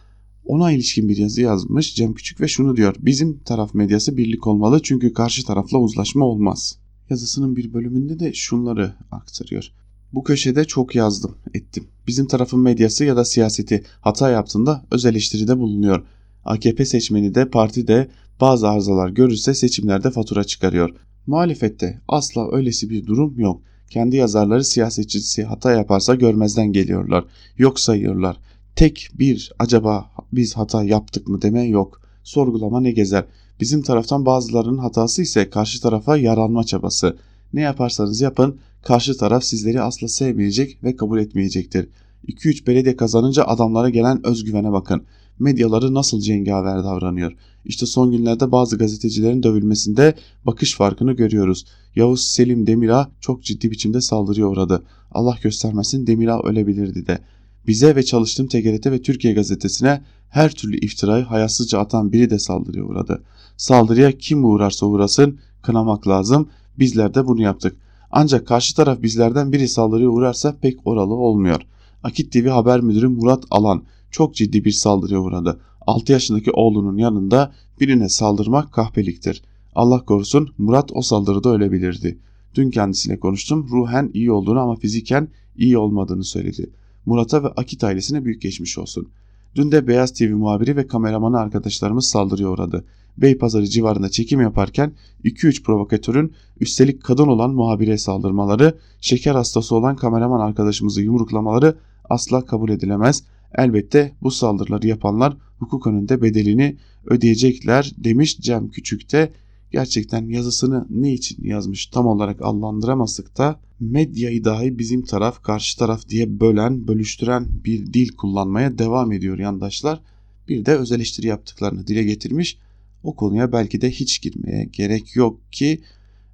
Ona ilişkin bir yazı yazmış Cem Küçük ve şunu diyor. Bizim taraf medyası birlik olmalı çünkü karşı tarafla uzlaşma olmaz. Yazısının bir bölümünde de şunları aktarıyor. Bu köşede çok yazdım, ettim. Bizim tarafın medyası ya da siyaseti hata yaptığında öz eleştiride bulunuyor. AKP seçmeni de parti de bazı arızalar görürse seçimlerde fatura çıkarıyor. Muhalefette asla öylesi bir durum yok. Kendi yazarları siyasetçisi hata yaparsa görmezden geliyorlar. Yok sayıyorlar. Tek bir acaba biz hata yaptık mı deme yok. Sorgulama ne gezer. Bizim taraftan bazılarının hatası ise karşı tarafa yaranma çabası. Ne yaparsanız yapın karşı taraf sizleri asla sevmeyecek ve kabul etmeyecektir. 2-3 belediye kazanınca adamlara gelen özgüvene bakın. Medyaları nasıl cengaver davranıyor. İşte son günlerde bazı gazetecilerin dövülmesinde bakış farkını görüyoruz. Yavuz Selim Demirağ çok ciddi biçimde saldırıya uğradı. Allah göstermesin Demirağ ölebilirdi de. Bize ve çalıştığım TGRT ve Türkiye gazetesine her türlü iftirayı hayasızca atan biri de saldırıya uğradı. Saldırıya kim uğrarsa uğrasın kınamak lazım. Bizler de bunu yaptık. Ancak karşı taraf bizlerden biri saldırıya uğrarsa pek oralı olmuyor. Akit TV haber müdürü Murat Alan çok ciddi bir saldırıya uğradı. 6 yaşındaki oğlunun yanında birine saldırmak kahpeliktir. Allah korusun Murat o saldırıda ölebilirdi. Dün kendisiyle konuştum. Ruhen iyi olduğunu ama fiziken iyi olmadığını söyledi. Murat'a ve Akit ailesine büyük geçmiş olsun. Dün de Beyaz TV muhabiri ve kameramanı arkadaşlarımız saldırıya uğradı. Beypazarı civarında çekim yaparken 2-3 provokatörün üstelik kadın olan muhabire saldırmaları, şeker hastası olan kameraman arkadaşımızı yumruklamaları asla kabul edilemez. Elbette bu saldırıları yapanlar hukuk önünde bedelini ödeyecekler demiş Cem Küçük de gerçekten yazısını ne için yazmış tam olarak anlandıramazdık da medyayı dahi bizim taraf karşı taraf diye bölen bölüştüren bir dil kullanmaya devam ediyor yandaşlar. Bir de öz eleştiri yaptıklarını dile getirmiş. O konuya belki de hiç girmeye gerek yok ki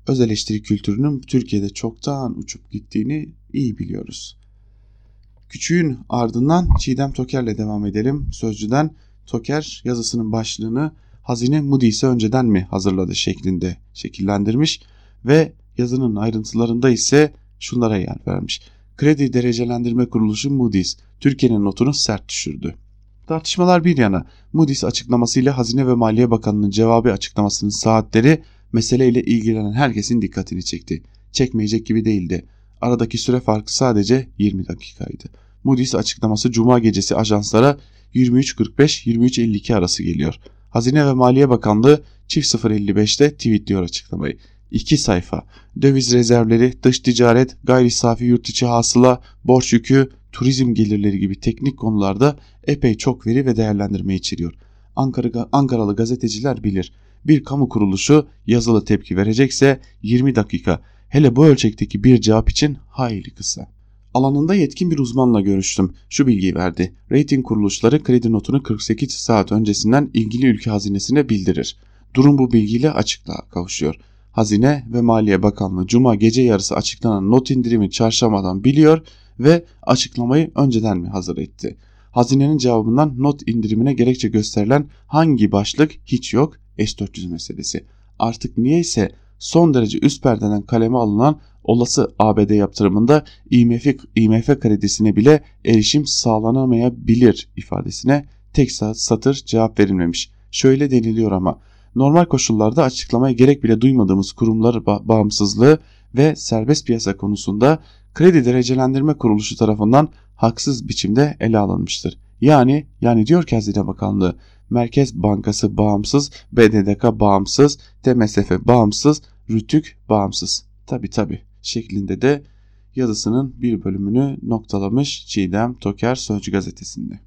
öz eleştiri kültürünün Türkiye'de çoktan uçup gittiğini iyi biliyoruz. Küçüğün ardından Çiğdem Toker'le devam edelim. Sözcüden Toker yazısının başlığını Hazine Moody's'e önceden mi hazırladı şeklinde şekillendirmiş ve yazının ayrıntılarında ise şunlara yer vermiş. Kredi Derecelendirme Kuruluşu Moody's Türkiye'nin notunu sert düşürdü. Tartışmalar bir yana Moody's açıklamasıyla Hazine ve Maliye Bakanı'nın cevabı açıklamasının saatleri meseleyle ilgilenen herkesin dikkatini çekti. Çekmeyecek gibi değildi. Aradaki süre farkı sadece 20 dakikaydı. Moody's açıklaması Cuma gecesi ajanslara 23.45-23.52 arası geliyor. Hazine ve Maliye Bakanlığı çift 055'te tweetliyor açıklamayı. 2 sayfa. Döviz rezervleri, dış ticaret, gayri safi yurt içi hasıla, borç yükü, turizm gelirleri gibi teknik konularda epey çok veri ve değerlendirme içeriyor. Ankara, Ankaralı gazeteciler bilir. Bir kamu kuruluşu yazılı tepki verecekse 20 dakika. Hele bu ölçekteki bir cevap için hayli kısa. Alanında yetkin bir uzmanla görüştüm. Şu bilgiyi verdi. Rating kuruluşları kredi notunu 48 saat öncesinden ilgili ülke hazinesine bildirir. Durum bu bilgiyle açıklığa kavuşuyor. Hazine ve Maliye Bakanlığı Cuma gece yarısı açıklanan not indirimi çarşamadan biliyor ve açıklamayı önceden mi hazır etti? Hazinenin cevabından not indirimine gerekçe gösterilen hangi başlık hiç yok S-400 meselesi. Artık niyeyse son derece üst perdeden kaleme alınan olası ABD yaptırımında IMF, IMF kredisine bile erişim sağlanamayabilir ifadesine tek satır cevap verilmemiş. Şöyle deniliyor ama normal koşullarda açıklamaya gerek bile duymadığımız kurumlar bağımsızlığı ve serbest piyasa konusunda kredi derecelendirme kuruluşu tarafından haksız biçimde ele alınmıştır. Yani yani diyor ki Hazine Bakanlığı Merkez Bankası bağımsız, BDDK bağımsız, TMSF bağımsız, Rütük bağımsız. Tabi tabi şeklinde de yazısının bir bölümünü noktalamış Çiğdem Toker Sözcü gazetesinde.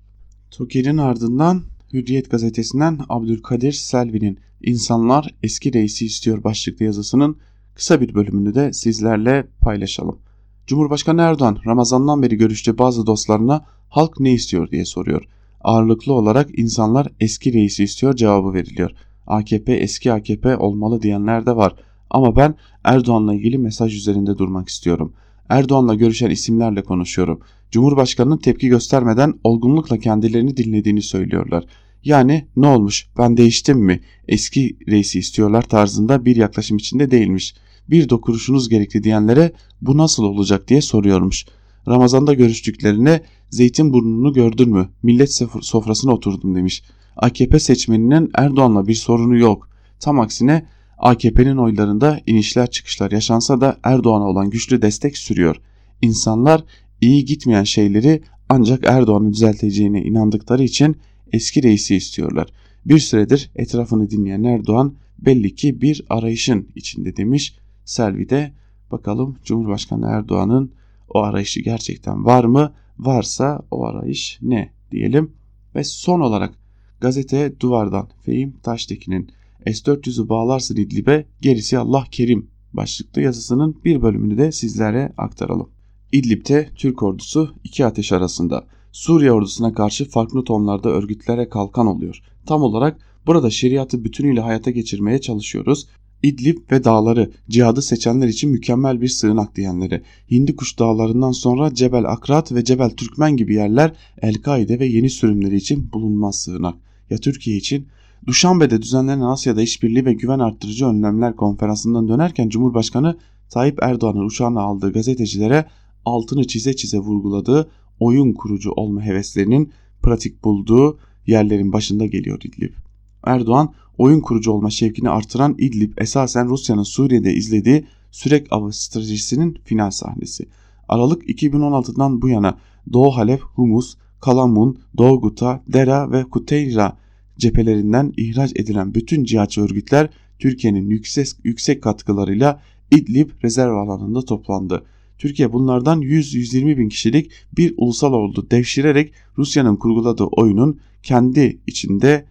Toker'in ardından Hürriyet gazetesinden Abdülkadir Selvi'nin İnsanlar Eski Reisi istiyor başlıklı yazısının kısa bir bölümünü de sizlerle paylaşalım. Cumhurbaşkanı Erdoğan Ramazan'dan beri görüştüğü bazı dostlarına halk ne istiyor diye soruyor. Ağırlıklı olarak insanlar eski reisi istiyor cevabı veriliyor. AKP eski AKP olmalı diyenler de var. Ama ben Erdoğan'la ilgili mesaj üzerinde durmak istiyorum. Erdoğan'la görüşen isimlerle konuşuyorum. Cumhurbaşkanının tepki göstermeden olgunlukla kendilerini dinlediğini söylüyorlar. Yani ne olmuş ben değiştim mi eski reisi istiyorlar tarzında bir yaklaşım içinde değilmiş. Bir dokunuşunuz gerekli diyenlere bu nasıl olacak diye soruyormuş. Ramazan'da görüştüklerine zeytin burnunu gördün mü millet sofrasına oturdum demiş. AKP seçmeninin Erdoğan'la bir sorunu yok. Tam aksine AKP'nin oylarında inişler çıkışlar yaşansa da Erdoğan'a olan güçlü destek sürüyor. İnsanlar iyi gitmeyen şeyleri ancak Erdoğan'ın düzelteceğine inandıkları için eski reisi istiyorlar. Bir süredir etrafını dinleyen Erdoğan belli ki bir arayışın içinde demiş. Selvi de bakalım Cumhurbaşkanı Erdoğan'ın o arayışı gerçekten var mı? Varsa o arayış ne diyelim. Ve son olarak gazete Duvar'dan Fehim Taştekin'in S-400'ü bağlarsın İdlib'e gerisi Allah kerim başlıklı yazısının bir bölümünü de sizlere aktaralım. İdlib'te Türk ordusu iki ateş arasında Suriye ordusuna karşı farklı tonlarda örgütlere kalkan oluyor. Tam olarak burada şeriatı bütünüyle hayata geçirmeye çalışıyoruz. İdlib ve dağları cihadı seçenler için mükemmel bir sığınak diyenleri, Hindikuş dağlarından sonra Cebel Akrat ve Cebel Türkmen gibi yerler El-Kaide ve yeni sürümleri için bulunmaz sığınak. Ya Türkiye için Duşanbe'de düzenlenen Asya'da işbirliği ve güven arttırıcı önlemler konferansından dönerken Cumhurbaşkanı Tayyip Erdoğan'ın uçağına aldığı gazetecilere altını çize çize vurguladığı oyun kurucu olma heveslerinin pratik bulduğu yerlerin başında geliyor İdlib. Erdoğan oyun kurucu olma şevkini artıran İdlib esasen Rusya'nın Suriye'de izlediği sürek avı stratejisinin final sahnesi. Aralık 2016'dan bu yana Doğu Halep, Humus, Kalamun, Doğu Guta, Dera ve Kuteyra cephelerinden ihraç edilen bütün cihatçı örgütler Türkiye'nin yüksek, yüksek katkılarıyla İdlib rezerv alanında toplandı. Türkiye bunlardan 100-120 bin kişilik bir ulusal ordu devşirerek Rusya'nın kurguladığı oyunun kendi içinde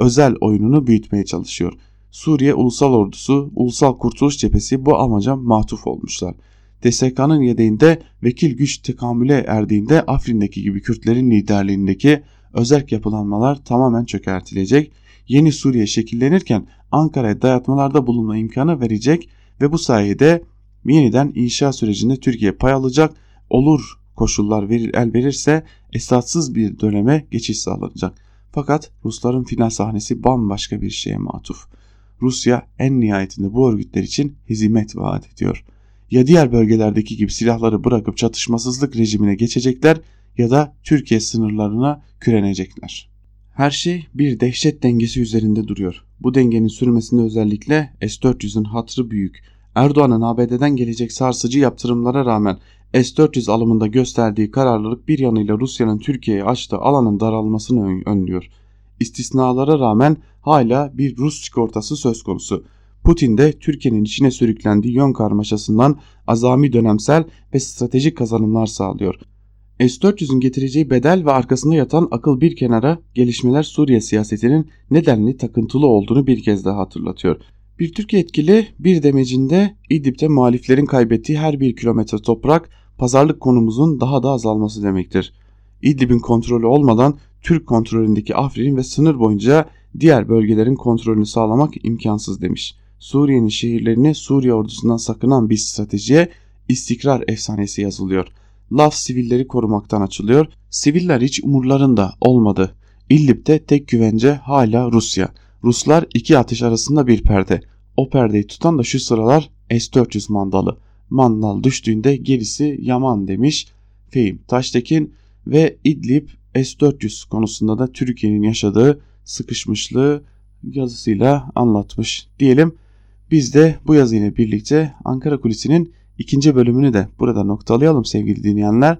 özel oyununu büyütmeye çalışıyor. Suriye Ulusal Ordusu, Ulusal Kurtuluş Cephesi bu amaca matuf olmuşlar. DSK'nın yedeğinde vekil güç tekamüle erdiğinde Afrin'deki gibi Kürtlerin liderliğindeki özerk yapılanmalar tamamen çökertilecek. Yeni Suriye şekillenirken Ankara'ya dayatmalarda bulunma imkanı verecek ve bu sayede yeniden inşa sürecinde Türkiye pay alacak. Olur koşullar verir, el verirse esatsız bir döneme geçiş sağlanacak. Fakat Rusların final sahnesi bambaşka bir şeye matuf. Rusya en nihayetinde bu örgütler için hizmet vaat ediyor. Ya diğer bölgelerdeki gibi silahları bırakıp çatışmasızlık rejimine geçecekler ya da Türkiye sınırlarına kürenecekler. Her şey bir dehşet dengesi üzerinde duruyor. Bu dengenin sürmesinde özellikle S-400'ün hatrı büyük. Erdoğan'ın ABD'den gelecek sarsıcı yaptırımlara rağmen S-400 alımında gösterdiği kararlılık bir yanıyla Rusya'nın Türkiye'ye açtığı alanın daralmasını önlüyor. İstisnalara rağmen hala bir Rus sigortası söz konusu. Putin de Türkiye'nin içine sürüklendiği yön karmaşasından azami dönemsel ve stratejik kazanımlar sağlıyor. S-400'ün getireceği bedel ve arkasında yatan akıl bir kenara gelişmeler Suriye siyasetinin nedenli takıntılı olduğunu bir kez daha hatırlatıyor. Bir Türk yetkili bir demecinde İdlib'de muhaliflerin kaybettiği her bir kilometre toprak pazarlık konumuzun daha da azalması demektir. İdlib'in kontrolü olmadan Türk kontrolündeki Afrin ve sınır boyunca diğer bölgelerin kontrolünü sağlamak imkansız demiş. Suriye'nin şehirlerini Suriye ordusundan sakınan bir stratejiye istikrar efsanesi yazılıyor. Laf sivilleri korumaktan açılıyor. Siviller hiç umurlarında olmadı. İdlib'de tek güvence hala Rusya. Ruslar iki ateş arasında bir perde. O perdeyi tutan da şu sıralar S-400 mandalı. Mandal düştüğünde gerisi yaman demiş Fehim Taştekin ve İdlib S-400 konusunda da Türkiye'nin yaşadığı sıkışmışlığı yazısıyla anlatmış diyelim. Biz de bu yazıyla birlikte Ankara Kulisi'nin ikinci bölümünü de burada noktalayalım sevgili dinleyenler.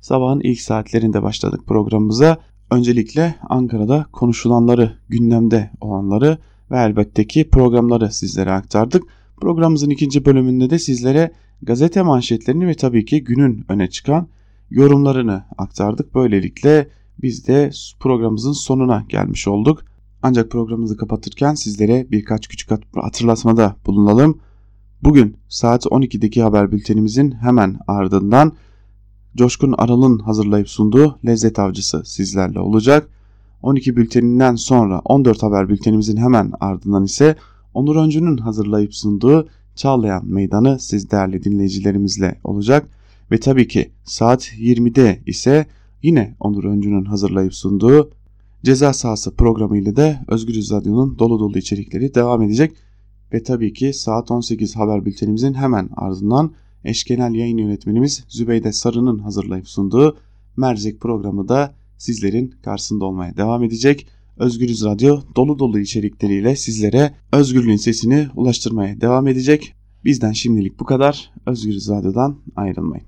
Sabahın ilk saatlerinde başladık programımıza. Öncelikle Ankara'da konuşulanları, gündemde olanları ve elbette ki programları sizlere aktardık. Programımızın ikinci bölümünde de sizlere gazete manşetlerini ve tabii ki günün öne çıkan yorumlarını aktardık. Böylelikle biz de programımızın sonuna gelmiş olduk. Ancak programımızı kapatırken sizlere birkaç küçük hatırlatmada bulunalım. Bugün saat 12'deki haber bültenimizin hemen ardından Coşkun Aral'ın hazırlayıp sunduğu Lezzet Avcısı sizlerle olacak. 12 bülteninden sonra 14 haber bültenimizin hemen ardından ise Onur Öncü'nün hazırlayıp sunduğu Çağlayan Meydanı siz değerli dinleyicilerimizle olacak. Ve tabii ki saat 20'de ise yine Onur Öncü'nün hazırlayıp sunduğu Ceza Sahası programı ile de Özgür Radyo'nun dolu dolu içerikleri devam edecek. Ve tabii ki saat 18 haber bültenimizin hemen ardından eş genel yayın yönetmenimiz Zübeyde Sarı'nın hazırlayıp sunduğu Mercek programı da sizlerin karşısında olmaya devam edecek. Özgürüz Radyo dolu dolu içerikleriyle sizlere özgürlüğün sesini ulaştırmaya devam edecek. Bizden şimdilik bu kadar. Özgürüz Radyo'dan ayrılmayın.